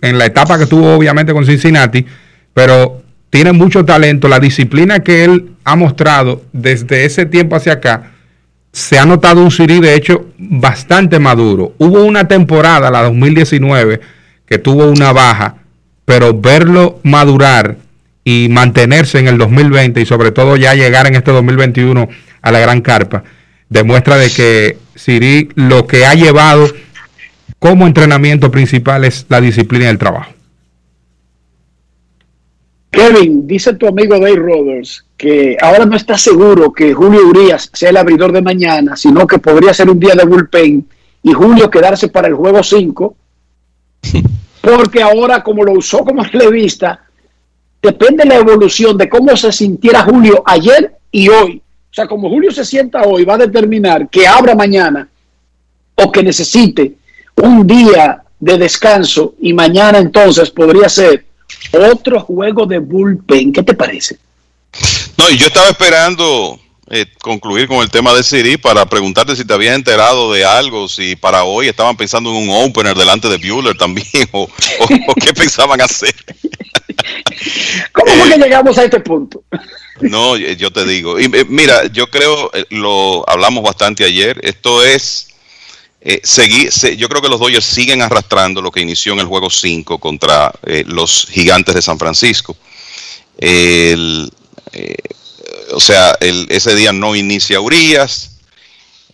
en la etapa que tuvo obviamente con Cincinnati, pero tiene mucho talento. La disciplina que él ha mostrado desde ese tiempo hacia acá, se ha notado un Siri de hecho bastante maduro. Hubo una temporada, la 2019, que tuvo una baja, pero verlo madurar y mantenerse en el 2020 y sobre todo ya llegar en este 2021 a la gran carpa, demuestra de que Siri lo que ha llevado como entrenamiento principal es la disciplina del trabajo. Kevin, dice tu amigo Dave Roberts que ahora no está seguro que Julio Urias sea el abridor de mañana, sino que podría ser un día de bullpen y Julio quedarse para el juego 5, porque ahora como lo usó como relevista, depende de la evolución de cómo se sintiera Julio ayer y hoy. O sea, como Julio se sienta hoy, va a determinar que abra mañana o que necesite un día de descanso y mañana entonces podría ser otro juego de bullpen. ¿Qué te parece? No, yo estaba esperando eh, concluir con el tema de Siri para preguntarte si te habías enterado de algo, si para hoy estaban pensando en un opener delante de Bueller también, o, o, o qué pensaban hacer. ¿Cómo fue que llegamos a este punto? No, yo te digo. Y, eh, mira, yo creo, eh, lo hablamos bastante ayer, esto es... Eh, seguir, se, yo creo que los Dodgers siguen arrastrando lo que inició en el juego 5 contra eh, los gigantes de San Francisco. El, eh, o sea, el, ese día no inicia Urias,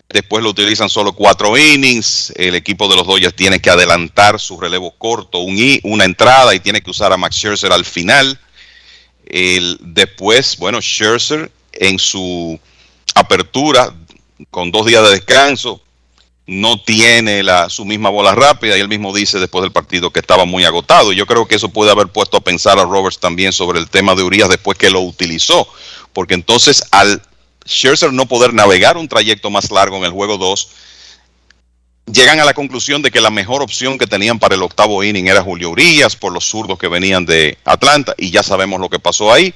después lo utilizan solo cuatro innings, el equipo de los Dodgers tiene que adelantar su relevo corto, un, una entrada y tiene que usar a Max Scherzer al final. El, después, bueno, Scherzer en su apertura con dos días de descanso no tiene la, su misma bola rápida y él mismo dice después del partido que estaba muy agotado. Yo creo que eso puede haber puesto a pensar a Roberts también sobre el tema de Urias después que lo utilizó, porque entonces al Scherzer no poder navegar un trayecto más largo en el juego 2, llegan a la conclusión de que la mejor opción que tenían para el octavo inning era Julio Urias por los zurdos que venían de Atlanta y ya sabemos lo que pasó ahí.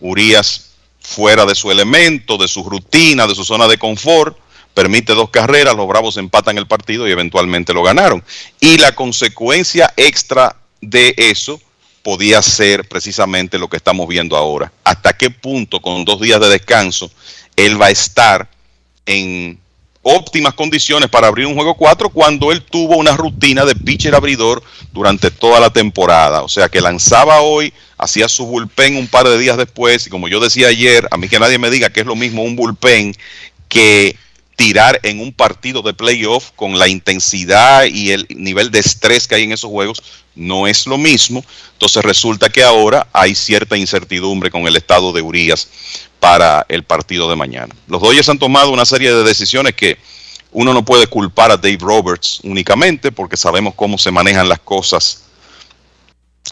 Urias fuera de su elemento, de su rutina, de su zona de confort, permite dos carreras, los Bravos empatan el partido y eventualmente lo ganaron. Y la consecuencia extra de eso podía ser precisamente lo que estamos viendo ahora. Hasta qué punto con dos días de descanso él va a estar en óptimas condiciones para abrir un juego 4 cuando él tuvo una rutina de pitcher abridor durante toda la temporada. O sea que lanzaba hoy, hacía su bullpen un par de días después y como yo decía ayer, a mí que nadie me diga que es lo mismo un bullpen que tirar en un partido de playoff con la intensidad y el nivel de estrés que hay en esos juegos no es lo mismo. Entonces resulta que ahora hay cierta incertidumbre con el estado de Urias para el partido de mañana. Los Dodgers han tomado una serie de decisiones que uno no puede culpar a Dave Roberts únicamente porque sabemos cómo se manejan las cosas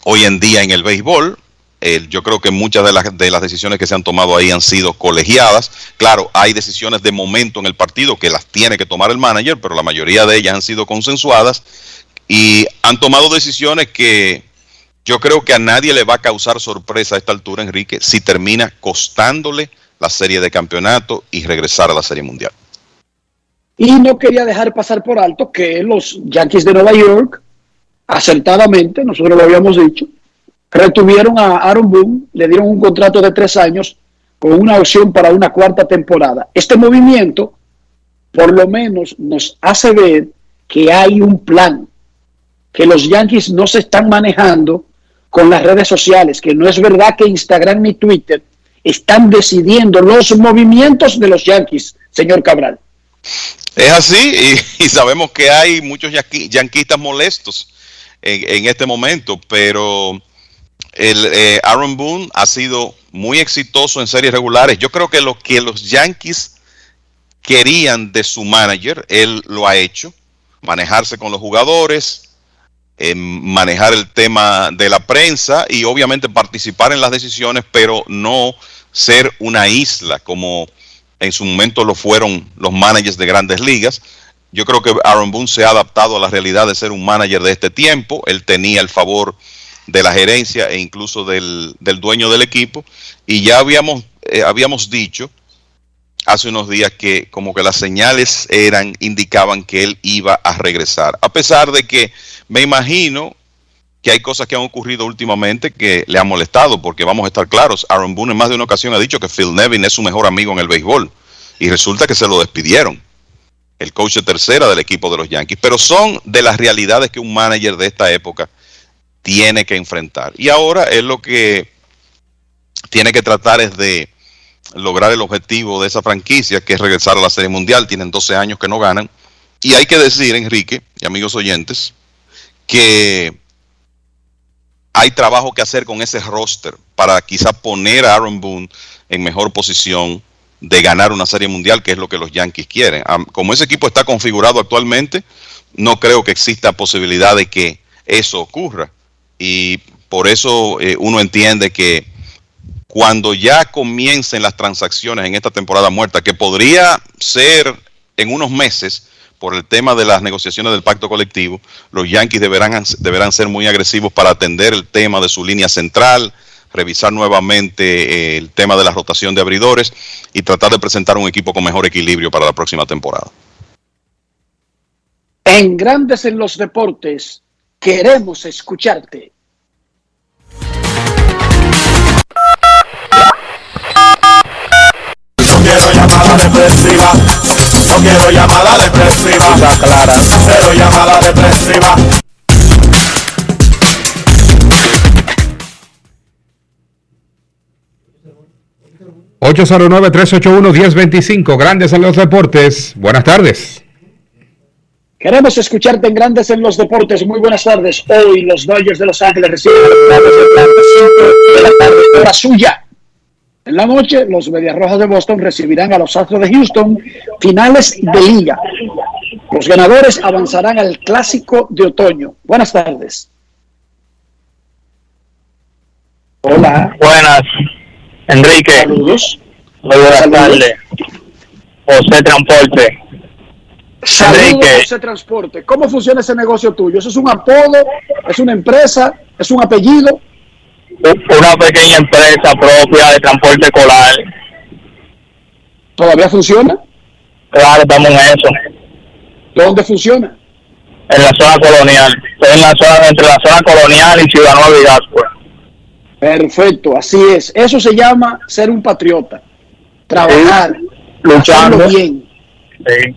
hoy en día en el béisbol. Eh, yo creo que muchas de las, de las decisiones que se han tomado ahí han sido colegiadas. Claro, hay decisiones de momento en el partido que las tiene que tomar el manager, pero la mayoría de ellas han sido consensuadas y han tomado decisiones que yo creo que a nadie le va a causar sorpresa a esta altura, Enrique, si termina costándole la serie de campeonato y regresar a la serie mundial. Y no quería dejar pasar por alto que los Yankees de Nueva York, acertadamente, nosotros lo habíamos dicho, retuvieron a Aaron Boone, le dieron un contrato de tres años con una opción para una cuarta temporada. Este movimiento, por lo menos, nos hace ver que hay un plan, que los Yankees no se están manejando con las redes sociales, que no es verdad que Instagram ni Twitter están decidiendo los movimientos de los Yankees, señor Cabral. Es así, y, sabemos que hay muchos yanquistas molestos en, este momento, pero el eh, Aaron Boone ha sido muy exitoso en series regulares. Yo creo que lo que los Yankees querían de su manager, él lo ha hecho. Manejarse con los jugadores, eh, manejar el tema de la prensa y obviamente participar en las decisiones, pero no ser una isla como en su momento lo fueron los managers de grandes ligas. Yo creo que Aaron Boone se ha adaptado a la realidad de ser un manager de este tiempo. Él tenía el favor de la gerencia e incluso del, dueño del equipo. Y ya habíamos, eh, habíamos dicho hace unos días que como que las señales eran, indicaban que él iba a regresar. A pesar de que me imagino que hay cosas que han ocurrido últimamente que le han molestado, porque vamos a estar claros, Aaron Boone en más de una ocasión ha dicho que Phil Nevin es su mejor amigo en el béisbol, y resulta que se lo despidieron, el coach de tercera del equipo de los Yankees, pero son de las realidades que un manager de esta época tiene que enfrentar. Y ahora es lo que tiene que tratar es de lograr el objetivo de esa franquicia, que es regresar a la Serie Mundial, tienen 12 años que no ganan, y hay que decir, Enrique y amigos oyentes, que hay trabajo que hacer con ese roster para quizá poner a Aaron Boone en mejor posición de ganar una serie mundial, que es lo que los Yankees quieren. Como ese equipo está configurado actualmente, no creo que exista posibilidad de que eso ocurra. Y por eso eh, uno entiende que cuando ya comiencen las transacciones en esta temporada muerta, que podría ser en unos meses, por el tema de las negociaciones del pacto colectivo, los Yankees deberán, deberán ser muy agresivos para atender el tema de su línea central, revisar nuevamente eh, el tema de la rotación de abridores y tratar de presentar un equipo con mejor equilibrio para la próxima temporada. En Grandes en los Deportes, queremos escucharte. quiero llamada depresiva no quiero llamada depresiva. clara. Cero llamada depresiva. ...809-381-1025... Grandes en los Deportes. Buenas tardes. Queremos escucharte en Grandes en los Deportes. Muy buenas tardes. Hoy los Dodgers de Los Ángeles reciben a los de la tarde, hora suya. En la noche, los Medias Rojas de Boston recibirán a los Astros de Houston, finales de liga. Los ganadores avanzarán al Clásico de Otoño. Buenas tardes. Hola. Buenas, Enrique. Saludos. Muy buenas tardes. José Transporte. Saludos, José Transporte. ¿Cómo funciona ese negocio tuyo? ¿Eso es un apodo? ¿Es una empresa? ¿Es un apellido? una pequeña empresa propia de transporte escolar. ¿Todavía funciona? Claro, estamos en eso. ¿Dónde funciona? En la zona colonial. En la zona, entre la zona colonial y Ciudad Nueva y. Perfecto, así es. Eso se llama ser un patriota. Trabajar, luchando bien. Sí.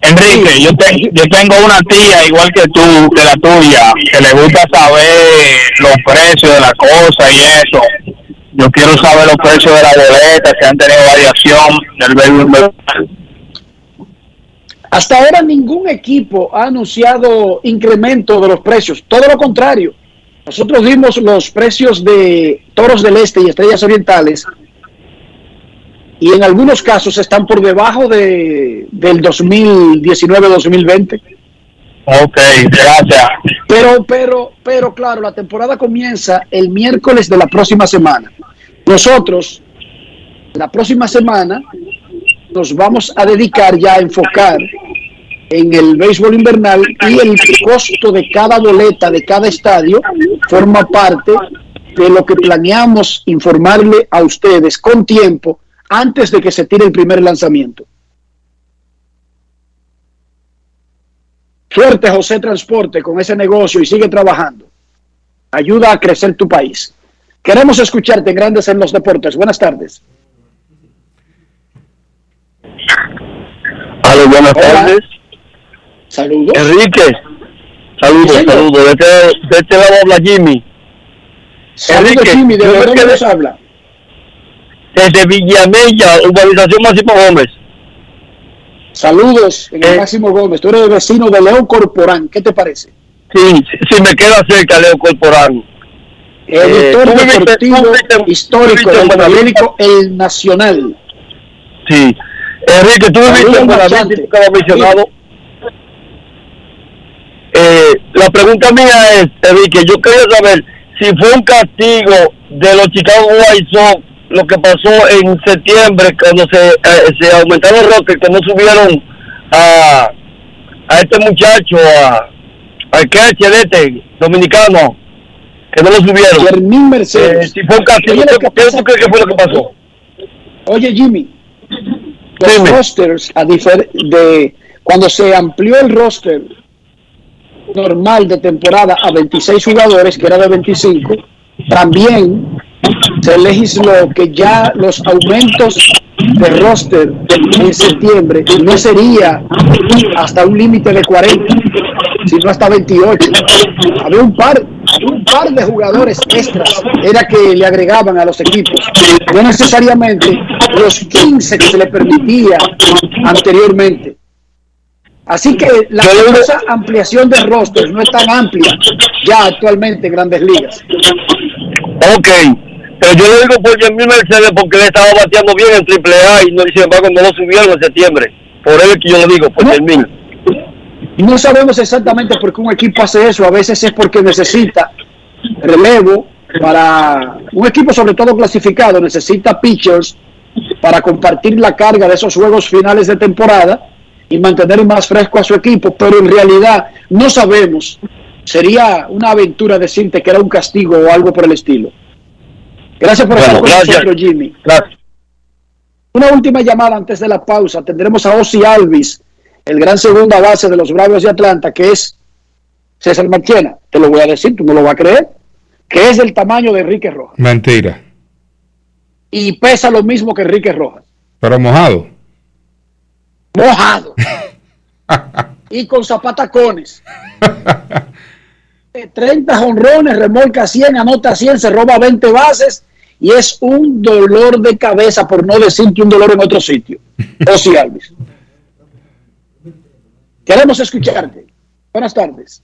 Enrique, yo, yo tengo una tía igual que tú, que la tuya, que le gusta saber los precios de la cosa y eso. Yo quiero saber los precios de la boleta, si han tenido variación del béisbol. Hasta ahora ningún equipo ha anunciado incremento de los precios, todo lo contrario. Nosotros dimos los precios de Toros del Este y Estrellas Orientales y en algunos casos están por debajo de, del 2019-2020. Ok, gracias. Pero, pero, pero claro, la temporada comienza el miércoles de la próxima semana. Nosotros, la próxima semana, nos vamos a dedicar ya a enfocar en el béisbol invernal y el costo de cada boleta de cada estadio forma parte de lo que planeamos informarle a ustedes con tiempo antes de que se tire el primer lanzamiento. Suerte José Transporte con ese negocio y sigue trabajando. ayuda a crecer tu país. Queremos escucharte, Grandes en los Deportes. Buenas tardes. Hola, buenas Hola. tardes. Saludos. Enrique. Saludos, Sí, saludos. De este, de este lado habla Jimmy. Saludos, Enrique, Jimmy. ¿De dónde nos habla? Desde Villamella, urbanización Máximo Gómez. Saludos, en el Máximo Gómez. Tú eres vecino de León Corporán. ¿Qué te parece? Sí, si me queda cerca, Leo Corporán. Editor Eh, ¿tú viviste- deportivo tú viviste- histórico del periódico El Nacional. Sí. Enrique, tú viviste lo has mencionado. Eh, la pregunta mía es, Enrique, yo quería saber si fue un castigo de los Chicago White Sox lo que pasó en septiembre cuando se, eh, se aumentaron los Rockets, que no subieron a, a este muchacho, a, al catcher este, dominicano, que no lo subieron. Fermín Mercedes. Eh, si fue un castigo, ¿qué, tú crees que fue lo que pasó? Oye, Jimmy, los rosters, a de cuando se amplió el roster normal de temporada a 26 jugadores, que era de 25, también se legisló que ya los aumentos de roster en septiembre no sería hasta un límite de 40, sino hasta 28. Había un par, un par de jugadores extras, era que le agregaban a los equipos, no necesariamente los 15 que se le permitía anteriormente. Así que la famosa ampliación de roster no es tan amplia ya actualmente en grandes ligas. Ok, pero yo lo digo por Yamil Mercedes porque él estaba bateando bien en Triple A y no, sin embargo no lo subieron en septiembre. Por eso es que yo lo digo, por Yamil. No sabemos exactamente por qué un equipo hace eso. A veces es porque necesita relevo para un equipo, sobre todo clasificado, necesita pitchers para compartir la carga de esos juegos finales de temporada y mantener más fresco a su equipo. Pero en realidad no sabemos. Sería una aventura decirte que era un castigo o algo por el estilo. Gracias por estar Bueno, con gracias. nosotros, Jimmy. Una última llamada antes de la pausa. Tendremos a Ozzy Alvis, el gran segunda base de los Bravos de Atlanta, que es César Marchena. Te lo voy a decir, tú no lo vas a creer. Que es del tamaño de Enrique Rojas. Mentira. Y pesa lo mismo que Enrique Rojas. Pero mojado. Mojado. y con zapatacones. Eh, 30 honrones, remolca 100, anota 100, se roba 20 bases y es un dolor de cabeza, por no decir que un dolor en otro sitio. Ozzy Alvis. Queremos escucharte. Buenas tardes.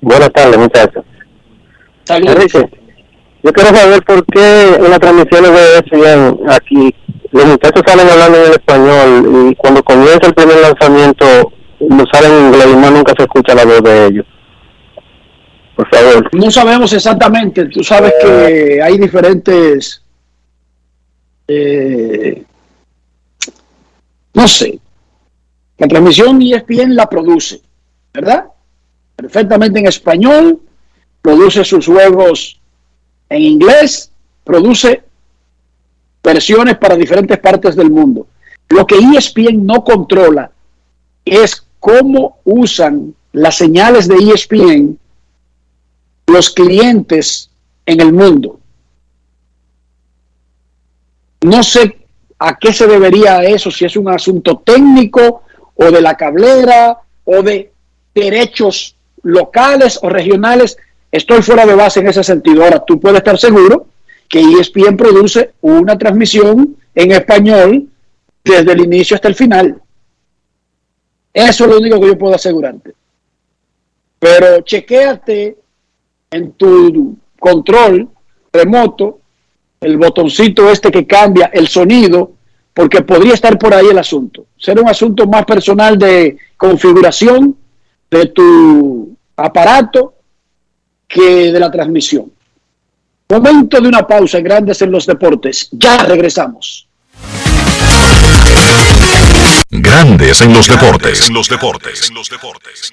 Buenas tardes, muchachos. Saludos. Enrique, yo quiero saber por qué en las transmisiones de ESPN aquí los muchachos salen hablando en el español y cuando comienza el primer lanzamiento lo salen en inglés y más nunca se escucha la voz de ellos. Por favor. No sabemos exactamente. Tú sabes que hay diferentes. eh, no sé. La transmisión ESPN la produce, ¿verdad? Perfectamente en español, produce sus juegos en inglés, produce versiones para diferentes partes del mundo. Lo que ESPN no controla es cómo usan las señales de ESPN los clientes en el mundo. No sé a qué se debería eso, si es un asunto técnico o de la cablera o de derechos locales o regionales. Estoy fuera de base en ese sentido. Ahora, tú puedes estar seguro que ESPN produce una transmisión en español desde el inicio hasta el final. Eso es lo único que yo puedo asegurarte. Pero chequéate en tu control remoto el botoncito este que cambia el sonido, porque podría estar por ahí el asunto. Ser un asunto más personal de configuración de tu aparato que de la transmisión. Momento de una pausa en Grandes en los Deportes. Ya regresamos. Grandes en los deportes. En los deportes. En los deportes.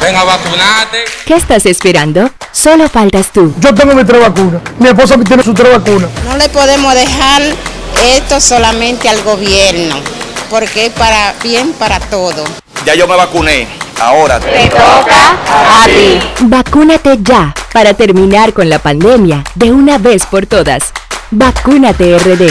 Ven a vacunarte. ¿Qué estás esperando? Solo faltas tú. Yo tengo mi tres vacunas. Mi esposa tiene su tres vacunas. No le podemos dejar esto solamente al gobierno, porque es para bien para todo. Ya yo me vacuné. Ahora te toca a ti. Vacúnate ya para terminar con la pandemia de una vez por todas. Vacúnate RD.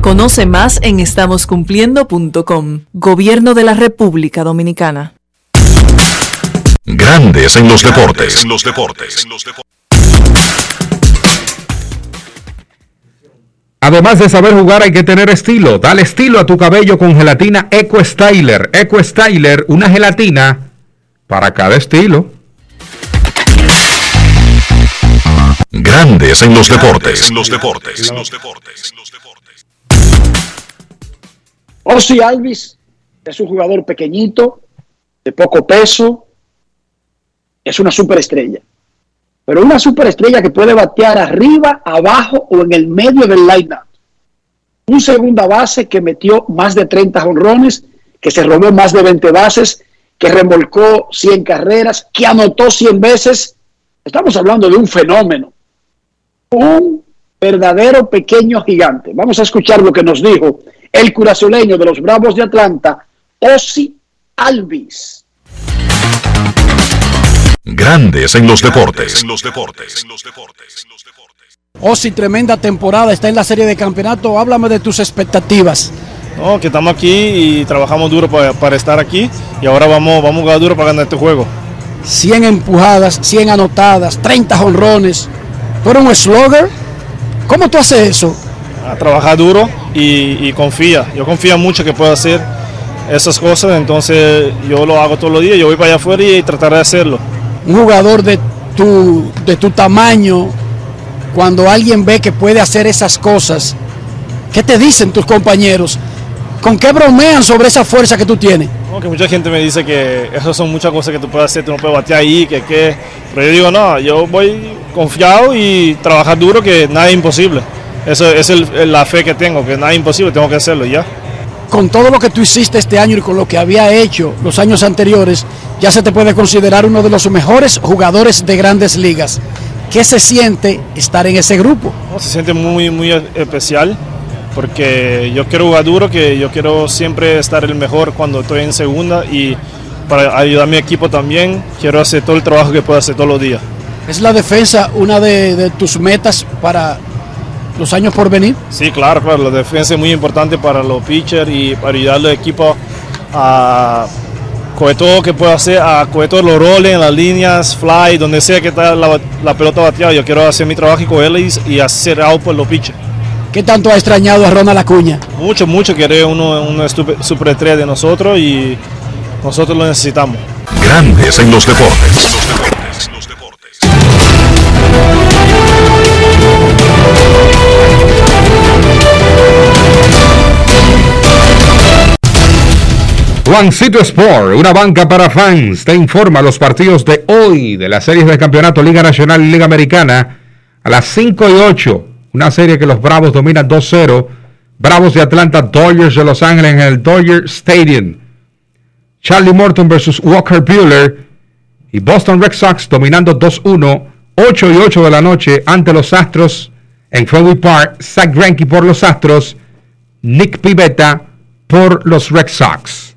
Conoce más en estamoscumpliendo.com. Gobierno de la República Dominicana. Grandes en los deportes. En los deportes. Además de saber jugar hay que tener estilo. Dale estilo a tu cabello con gelatina Eco Styler. Eco Styler, una gelatina para cada estilo. Grandes en los deportes. En los deportes. En los deportes. Ozzy Alvis es un jugador pequeñito, de poco peso, es una superestrella. Pero una superestrella que puede batear arriba, abajo o en el medio del line-up. Un segunda base que metió más de 30 honrones, que se robó más de 20 bases, que remolcó 100 carreras, que anotó 100 veces. Estamos hablando de un fenómeno. Un verdadero pequeño gigante. Vamos a escuchar lo que nos dijo el curazoleño de los Bravos de Atlanta, Ozzy Alvis. Grandes en los deportes. En los deportes. Ozzy, tremenda temporada, está en la serie de campeonato. Háblame de tus expectativas. No, que estamos aquí y trabajamos duro para, para, estar aquí y ahora vamos, vamos a jugar duro para ganar este juego. 100 empujadas, 100 anotadas, 30 honrones. ¿Tú eres un slugger? ¿Cómo tú haces eso? A trabajar duro y, y confía. Yo confío mucho que puedo hacer esas cosas, entonces yo lo hago todos los días. Yo voy para allá afuera y trataré de hacerlo. Un jugador de tu, de tu tamaño, cuando alguien ve que puede hacer esas cosas, ¿qué te dicen tus compañeros? ¿Con qué bromean sobre esa fuerza que tú tienes? No, que mucha gente me dice que esas son muchas cosas que tú puedes hacer, tú no puedes batear ahí, que qué. Pero yo digo, no, yo voy confiado y trabajar duro, que nada es imposible. Eso es el, la fe que tengo, que nada es imposible, tengo que hacerlo ya. Con todo lo que tú hiciste este año y con lo que había hecho los años anteriores, ya se te puede considerar uno de los mejores jugadores de grandes ligas. ¿Qué se siente estar en ese grupo? No, se siente muy, muy especial porque yo quiero jugar duro, que yo quiero siempre estar el mejor cuando estoy en segunda y para ayudar a mi equipo también, quiero hacer todo el trabajo que puedo hacer todos los días. ¿Es la defensa una de, de tus metas para los años por venir? Sí, claro, claro, la defensa es muy importante para los pitchers y para ayudar al equipo a coger todo lo que pueda hacer, a coger todos los roles en las líneas, fly, donde sea que está la, la pelota bateada. Yo quiero hacer mi trabajo y cogerla y, y hacer out por los pitchers. ¿Qué tanto ha extrañado a Ronald Acuña? Mucho, mucho, que era uno, uno superestrella de nosotros y nosotros lo necesitamos. Grandes en los deportes. Juancito Sport, una banca para fans, te informa los partidos de hoy de las series de campeonato Liga Nacional y Liga Americana a las 5 y 8. Una serie que los Bravos dominan 2-0. Bravos de Atlanta, Dodgers de Los Ángeles en el Dodger Stadium. Charlie Morton versus Walker Buehler y Boston Red Sox dominando 2-1, 8 y 8 de la noche ante los Astros en Fenway Park. Zach Greinke por los Astros, Nick Pivetta por los Red Sox.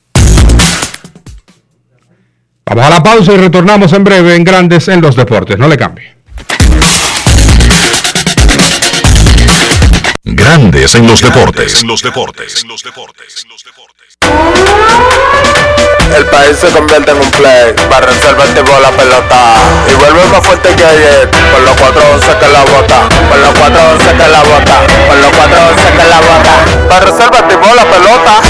Vamos a la pausa y retornamos en breve en Grandes en los deportes. No le cambie. Grandes en los deportes. En los deportes. En los deportes. El país se convierte en un play. Para reservar tipo la pelota. Y vuelve más fuerte que ayer. Por los 411 que la bota. Por los 411 que la bota. Por los 411 que la bota. Para reservar tipo la pelota.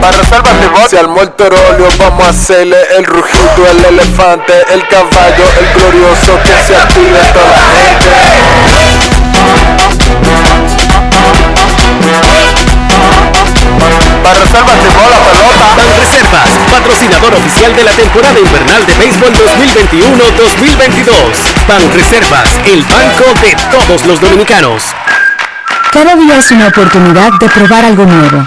Para reservar tipo. Si al muerto óleo vamos a hacerle el rugido, el elefante, el caballo, el glorioso que se active toda la gente. Para reservas tipo la pelota. Ban Reservas, patrocinador oficial de la temporada invernal de béisbol 2021-2022. Ban Reservas, el banco de todos los dominicanos. Cada día es una oportunidad de probar algo nuevo.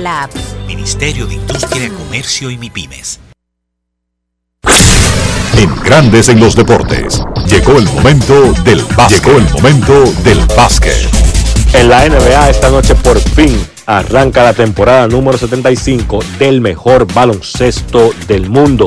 la app. Ministerio de Industria, Comercio y MIPIMES. En Grandes en los deportes. Llegó el momento del básquet. Llegó el momento del básquet. En la NBA esta noche por fin arranca la temporada número 75 del mejor baloncesto del mundo.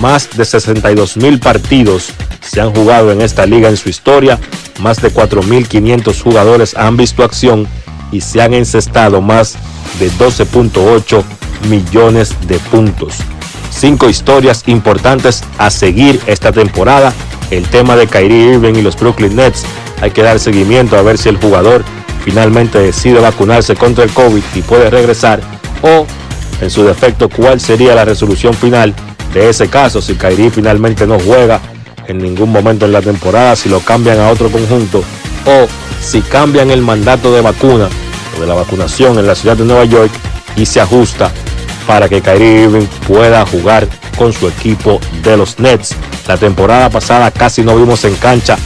Más de 62 mil partidos se han jugado en esta liga en su historia. Más de 4.500 jugadores han visto acción y se han encestado más de 12.8 millones de puntos. Cinco historias importantes a seguir esta temporada. El tema de Kyrie Irving y los Brooklyn Nets. Hay que dar seguimiento a ver si el jugador finalmente decide vacunarse contra el COVID y puede regresar. O, en su defecto, cuál sería la resolución final de ese caso si Kyrie finalmente no juega en ningún momento en la temporada, si lo cambian a otro conjunto o si cambian el mandato de vacuna o de la vacunación en la ciudad de Nueva York y se ajusta para que Kyrie Irving pueda jugar con su equipo de los Nets. La temporada pasada casi no vimos en cancha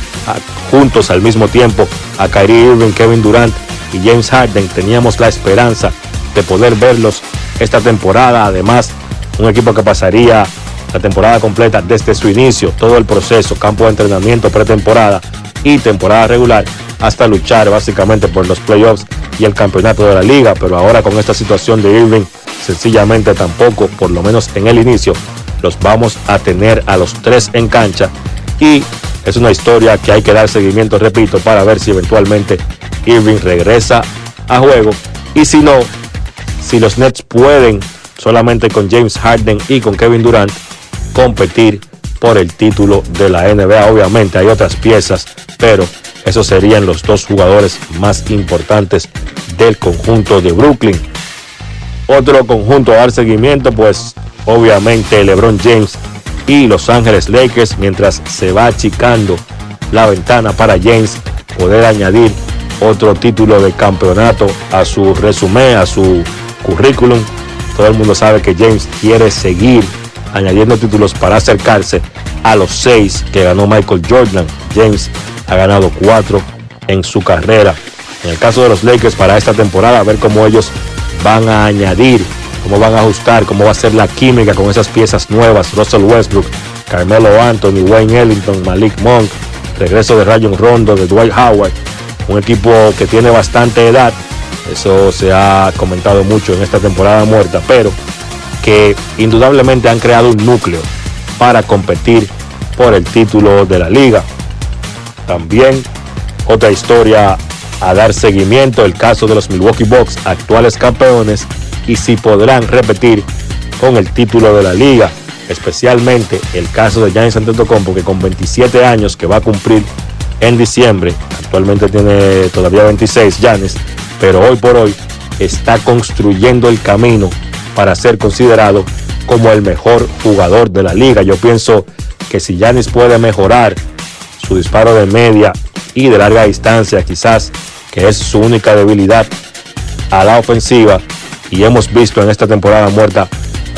juntos al mismo tiempo a Kyrie Irving, Kevin Durant y James Harden. Teníamos la esperanza de poder verlos esta temporada. Además, un equipo que pasaría la temporada completa desde su inicio, todo el proceso, campo de entrenamiento, pretemporada y temporada regular, hasta luchar básicamente por los playoffs y el campeonato de la liga. Pero ahora con esta situación de Irving, sencillamente tampoco, por lo menos en el inicio, los vamos a tener a los tres en cancha. Y es una historia que hay que dar seguimiento, repito, para ver si eventualmente Irving regresa a juego. Y si no, si los Nets pueden solamente con James Harden y con Kevin Durant competir por el título de la NBA. Obviamente hay otras piezas, pero esos serían los dos jugadores más importantes del conjunto de Brooklyn. Otro conjunto a dar seguimiento, pues obviamente LeBron James y Los Ángeles Lakers, mientras se va achicando la ventana para James poder añadir otro título de campeonato a su resumen, a su currículum. Todo el mundo sabe que James quiere seguir añadiendo títulos para acercarse a los seis que ganó Michael Jordan. James ha ganado cuatro en su carrera. En el caso de los Lakers para esta temporada, a ver cómo ellos van a añadir, cómo van a ajustar, cómo va a ser la química con esas piezas nuevas. Russell Westbrook, Carmelo Anthony, Wayne Ellington, Malik Monk, regreso de Rayon Rondo, de Dwight Howard. Un equipo que tiene bastante edad, Eso se ha comentado mucho en esta temporada muerta, pero que indudablemente han creado un núcleo para competir por el título de la liga. También otra historia a dar seguimiento, el caso de los Milwaukee Bucks, actuales campeones, y si podrán repetir con el título de la liga, especialmente el caso de Giannis Antetokounmpo, que con 27 años que va a cumplir en diciembre, actualmente tiene todavía 26 Giannis, pero hoy por hoy está construyendo el camino para ser considerado como el mejor jugador de la liga. Yo pienso que si Giannis puede mejorar su disparo de media y de larga distancia, quizás que es su única debilidad a la ofensiva, y hemos visto en esta temporada muerta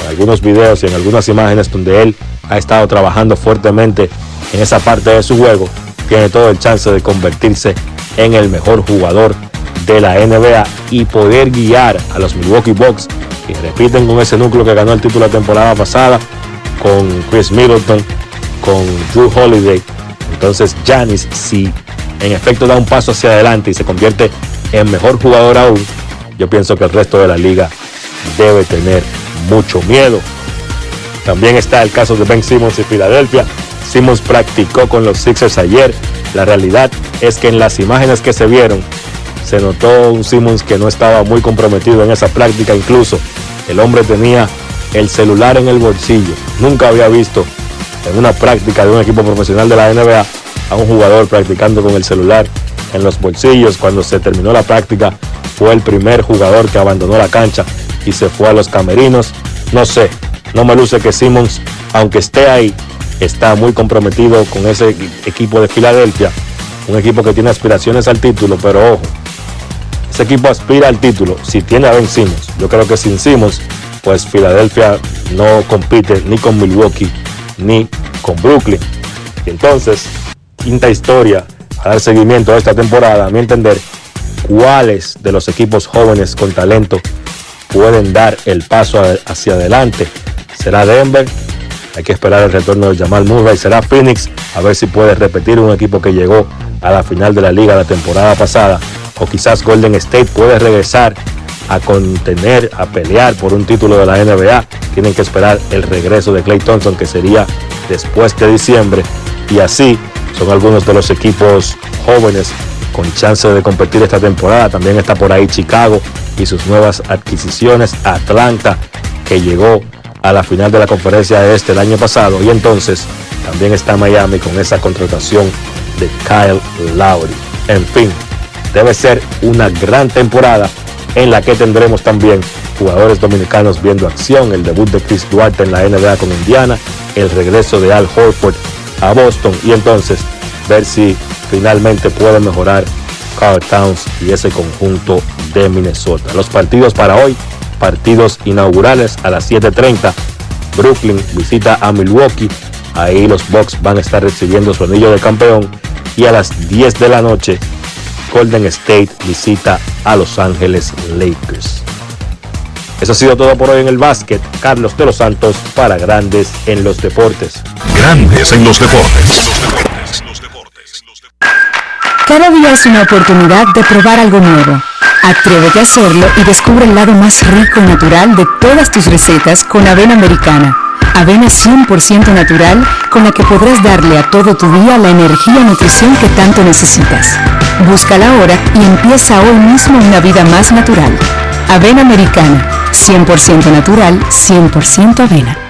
en algunos videos y en algunas imágenes donde él ha estado trabajando fuertemente en esa parte de su juego, tiene todo el chance de convertirse en el mejor jugador de la NBA y poder guiar a los Milwaukee Bucks que repiten con ese núcleo que ganó el título la temporada pasada con Chris Middleton, con Drew Holiday. Entonces Giannis, si en efecto da un paso hacia adelante y se convierte en mejor jugador aún, yo pienso que el resto de la liga debe tener mucho miedo. También está el caso de Ben Simmons y Filadelfia. Simmons practicó con los Sixers ayer. La realidad es que en las imágenes que se vieron se notó un Simmons que no estaba muy comprometido en esa práctica. Incluso el hombre tenía el celular en el bolsillo. Nunca había visto en una práctica de un equipo profesional de la NBA a un jugador practicando con el celular en los bolsillos. Cuando se terminó la práctica, fue el primer jugador que abandonó la cancha y se fue a los camerinos. No sé, no me luce que Simmons, aunque esté ahí, está muy comprometido con ese equipo de Filadelfia, un equipo que tiene aspiraciones al título, pero ojo, ese equipo aspira al título si tiene a Ben Simmons. Yo creo que sin Simmons, pues Filadelfia no compite ni con Milwaukee ni con Brooklyn. Y entonces, quinta historia a dar seguimiento a esta temporada, a mi entender, cuáles de los equipos jóvenes con talento pueden dar el paso hacia adelante. ¿Será Denver? Hay que esperar el retorno de Jamal Murray. ¿Será Phoenix? A ver si puede repetir un equipo que llegó a la final de la liga la temporada pasada. O quizás Golden State puede regresar a contener, a pelear por un título de la NBA. Tienen que esperar el regreso de Clay Thompson, que sería después de diciembre. Y así son algunos de los equipos jóvenes con chance de competir esta temporada. También está por ahí Chicago y sus nuevas adquisiciones. Atlanta, que llegó a la final de la conferencia este el año pasado. Y entonces también está Miami con esa contratación de Kyle Lowry. En fin, debe ser una gran temporada en la que tendremos también jugadores dominicanos viendo acción, el debut de Chris Duarte en la NBA con Indiana, el regreso de Al Horford a Boston y entonces ver si finalmente puede mejorar Carl Towns y ese conjunto de Minnesota. Los partidos para hoy, partidos inaugurales a las 7.30. Brooklyn visita a Milwaukee. Ahí los Bucks van a estar recibiendo su anillo de campeón. Y a las 10 de la noche, Golden State visita a Los Ángeles Lakers. Eso ha sido todo por hoy en el básquet. Carlos de los Santos para Grandes en los Deportes. Grandes en los Deportes. Cada día es una oportunidad de probar algo nuevo. Atrévete a hacerlo y descubre el lado más rico y natural de todas tus recetas con avena americana. Avena 100% natural con la que podrás darle a todo tu día la energía y nutrición que tanto necesitas. Búscala ahora y empieza hoy mismo una vida más natural. Avena americana, 100% natural, 100% avena.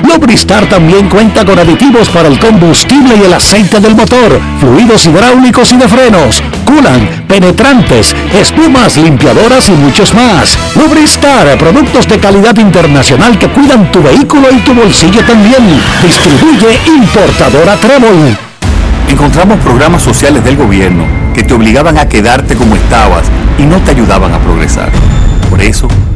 Lubristar también cuenta con aditivos para el combustible y el aceite del motor fluidos hidráulicos y de frenos, culan, penetrantes, espumas, limpiadoras y muchos más. Lubristar, productos de calidad internacional que cuidan tu vehículo y tu bolsillo también. Distribuye importadora Trébol. Encontramos programas sociales del gobierno que te obligaban a quedarte como estabas y no te ayudaban a progresar. Por eso,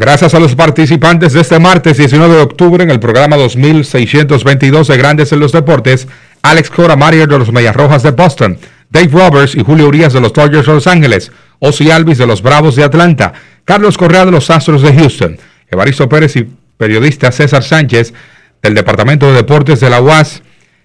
Gracias a los participantes de este martes 19 de octubre en el programa 2622 de Grandes en los Deportes, Alex Cora Mario de los Medias Rojas de Boston, Dave Roberts y Julio Urias de los Dodgers de Los Ángeles, Ozzy Alvis de los Bravos de Atlanta, Carlos Correa de los Astros de Houston, Evaristo Pérez y periodista César Sánchez del Departamento de Deportes de la UAS,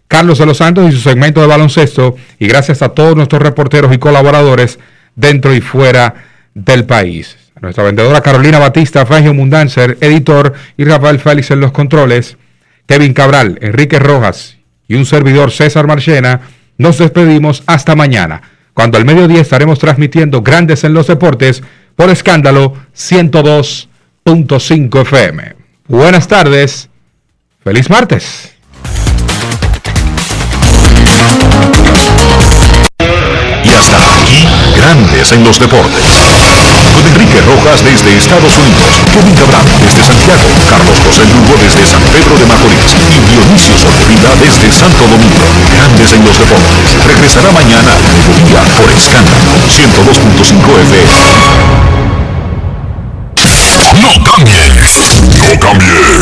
Carlos de los Santos y su segmento de baloncesto, y gracias a todos nuestros reporteros y colaboradores dentro y fuera del país nuestra vendedora Carolina Batista, Frangio Mundancer, editor, y Rafael Félix en los controles, Kevin Cabral, Enrique Rojas y un servidor César Marchena, nos despedimos hasta mañana, cuando al mediodía estaremos transmitiendo Grandes en los Deportes por escándalo 102.5 FM. Buenas tardes, feliz martes. Y hasta aquí, Grandes en los deportes. Con Enrique Rojas desde Estados Unidos, Kevin Cabral desde Santiago, Carlos José Lugo desde San Pedro de Macorís y Dionisio Solterida desde Santo Domingo. Grandes en los deportes. Regresará mañana al mediodía por Escándalo 102.5 FM. No cambies. No cambies.